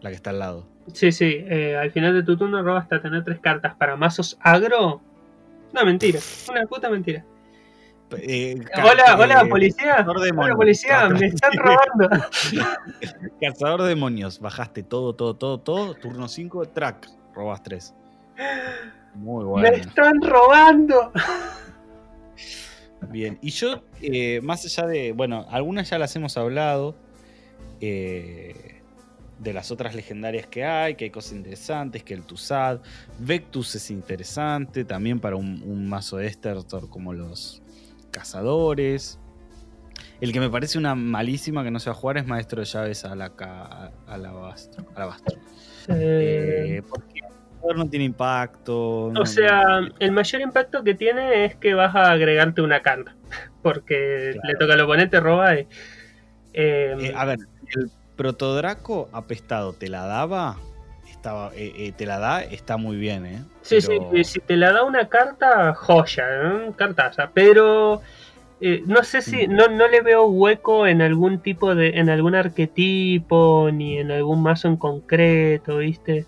La que está al lado. Sí, sí, eh, al final de tu turno robas hasta tener tres cartas para mazos agro. Una mentira, una puta mentira. Eh, ca- Hola, hola, eh, policía. Hola, policía, me están robando. Cazador de demonios, bajaste todo, todo, todo, todo. Turno 5, track, robas 3. Muy Me bueno. están robando. Bien, y yo, eh, más allá de, bueno, algunas ya las hemos hablado, eh, de las otras legendarias que hay, que hay cosas interesantes, que el Tusad, Vectus es interesante, también para un, un mazo de Estertor como los cazadores. El que me parece una malísima que no se va a jugar es Maestro de Llaves a la ca- alabastro. alabastro. Eh, Eh, porque no tiene impacto. O sea, el mayor impacto que tiene es que vas a agregarte una carta. Porque Claro. le toca al oponente, roba y. eh, Eh, a ver, el protodraco apestado te la daba, estaba, eh, eh, te la da, está muy bien, ¿eh? sí, Pero- sí, si te la da una carta, joya, ¿eh? cartaza. Pero eh, no sé si. Mm. No, no le veo hueco en algún tipo de. En algún arquetipo, ni en algún mazo en concreto, ¿viste?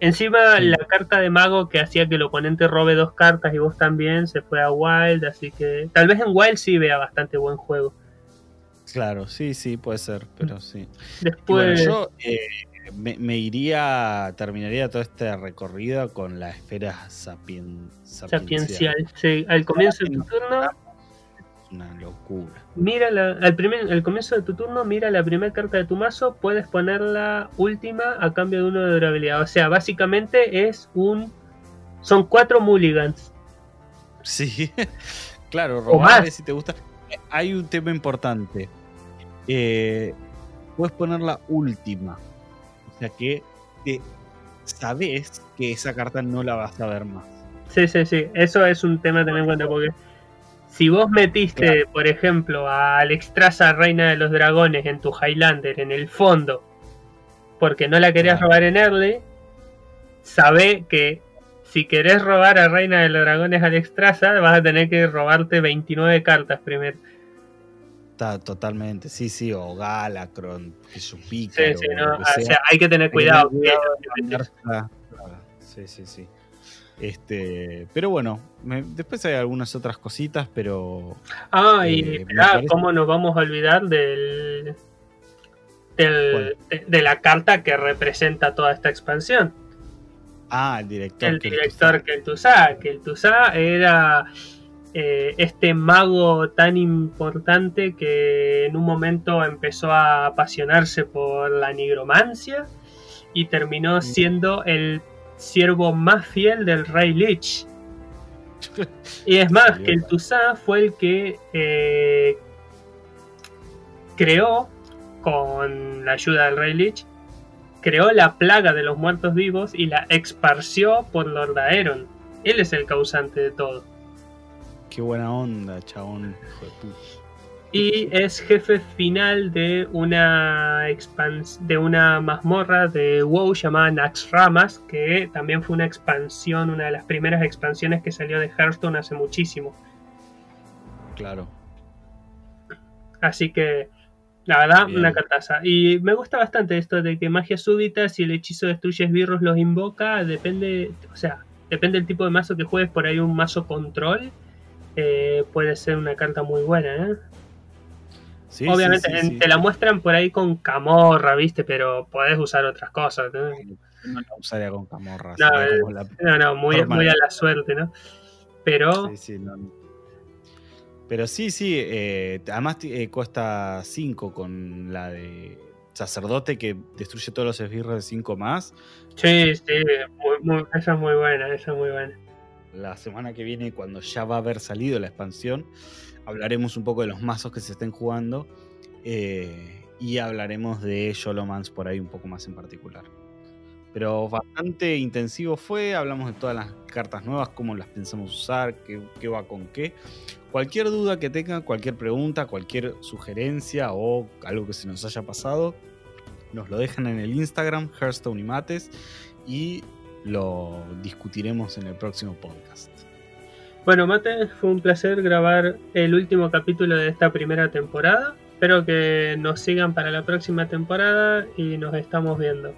Encima, Sí. la carta de mago que hacía que el oponente robe dos cartas y vos también se fue a Wild, así que tal vez en Wild sí vea bastante buen juego. Claro, sí, sí, puede ser, pero sí. Bueno, Después, yo eh, me, me iría, terminaría todo este recorrido con la esfera sapien, sapiencial. sapiencial. Sí, al comienzo de tu turno, Es una locura. mira la, al, primer, al comienzo de tu turno, mira la primera carta de tu mazo, puedes ponerla última a cambio de uno de durabilidad. O sea, básicamente es un. Son cuatro mulligans. Sí, claro, O robar más. si te gusta. Hay un tema importante. Eh, puedes poner la última. O sea que te sabes que esa carta no la vas a ver más. Sí, sí, sí. Eso es un tema a tener en cuenta porque si vos metiste, por ejemplo, a Alexstrasza, Reina de los Dragones, en tu Highlander, en el fondo, porque no la querías Claro. robar en early, sabe que si querés robar a Reina de los Dragones Alexstrasza, vas a tener que robarte 29 cartas primero. Está totalmente, sí, sí, o Galacron, que Sí, pícaro, sí, o sea. hay que tener que cuidado. tener Sí, sí, sí. Este, pero bueno, me- después hay algunas otras cositas, pero Ah, y Eh, esperá, parece- ¿cómo nos vamos a olvidar del, del- de, de la carta que representa toda esta expansión? ah, el director. el que director Kel'Thuzad, Kel'Thuzad era eh, este mago tan importante que en un momento empezó a apasionarse por la nigromancia y terminó siendo el siervo más fiel del rey Lich. Y es más, que el Tuzá fue el que eh, creó, con la ayuda del Rey Lich, creó la plaga de los muertos vivos y la esparció por Lord Aeron. Él es el causante de todo. Qué buena onda, chabón, hijo de puta. Y es jefe final de una expans de una mazmorra de WoW llamada Naxxramas, que también fue una expansión, una de las primeras expansiones que salió de Hearthstone hace muchísimo. Claro. Así que, la verdad, Bien. una cartaza. Y me gusta bastante esto de que magia súbita, si el hechizo destruye esbirros, los invoca, depende, o sea, depende del tipo de mazo que juegues, por ahí un mazo control. Eh, puede ser una carta muy buena, ¿eh? Sí, Obviamente, sí, sí, te la muestran por ahí con camorra, ¿viste? Pero podés usar otras cosas, ¿no? No la usaría con camorra. No, eh, como la- No, no, muy, Normal. muy a la suerte, ¿no? Pero, no. Pero sí, sí, eh, además eh, cuesta 5 con la de sacerdote que destruye todos los esbirros de 5 más. Sí, sí, esa es muy buena, esa es muy buena. La semana que viene, cuando ya va a haber salido la expansión, hablaremos un poco de los mazos que se estén jugando eh, y hablaremos de Sholomans por ahí un poco más en particular. Pero bastante intensivo fue, hablamos de todas las cartas nuevas, cómo las pensamos usar, qué, qué va con qué. Cualquier duda que tengan, cualquier pregunta, cualquier sugerencia o algo que se nos haya pasado, nos lo dejan en el Instagram, Hearthstone y Mates, y lo discutiremos en el próximo podcast. Bueno, Mate, fue un placer grabar el último capítulo de esta primera temporada. Espero que nos sigan para la próxima temporada y nos estamos viendo.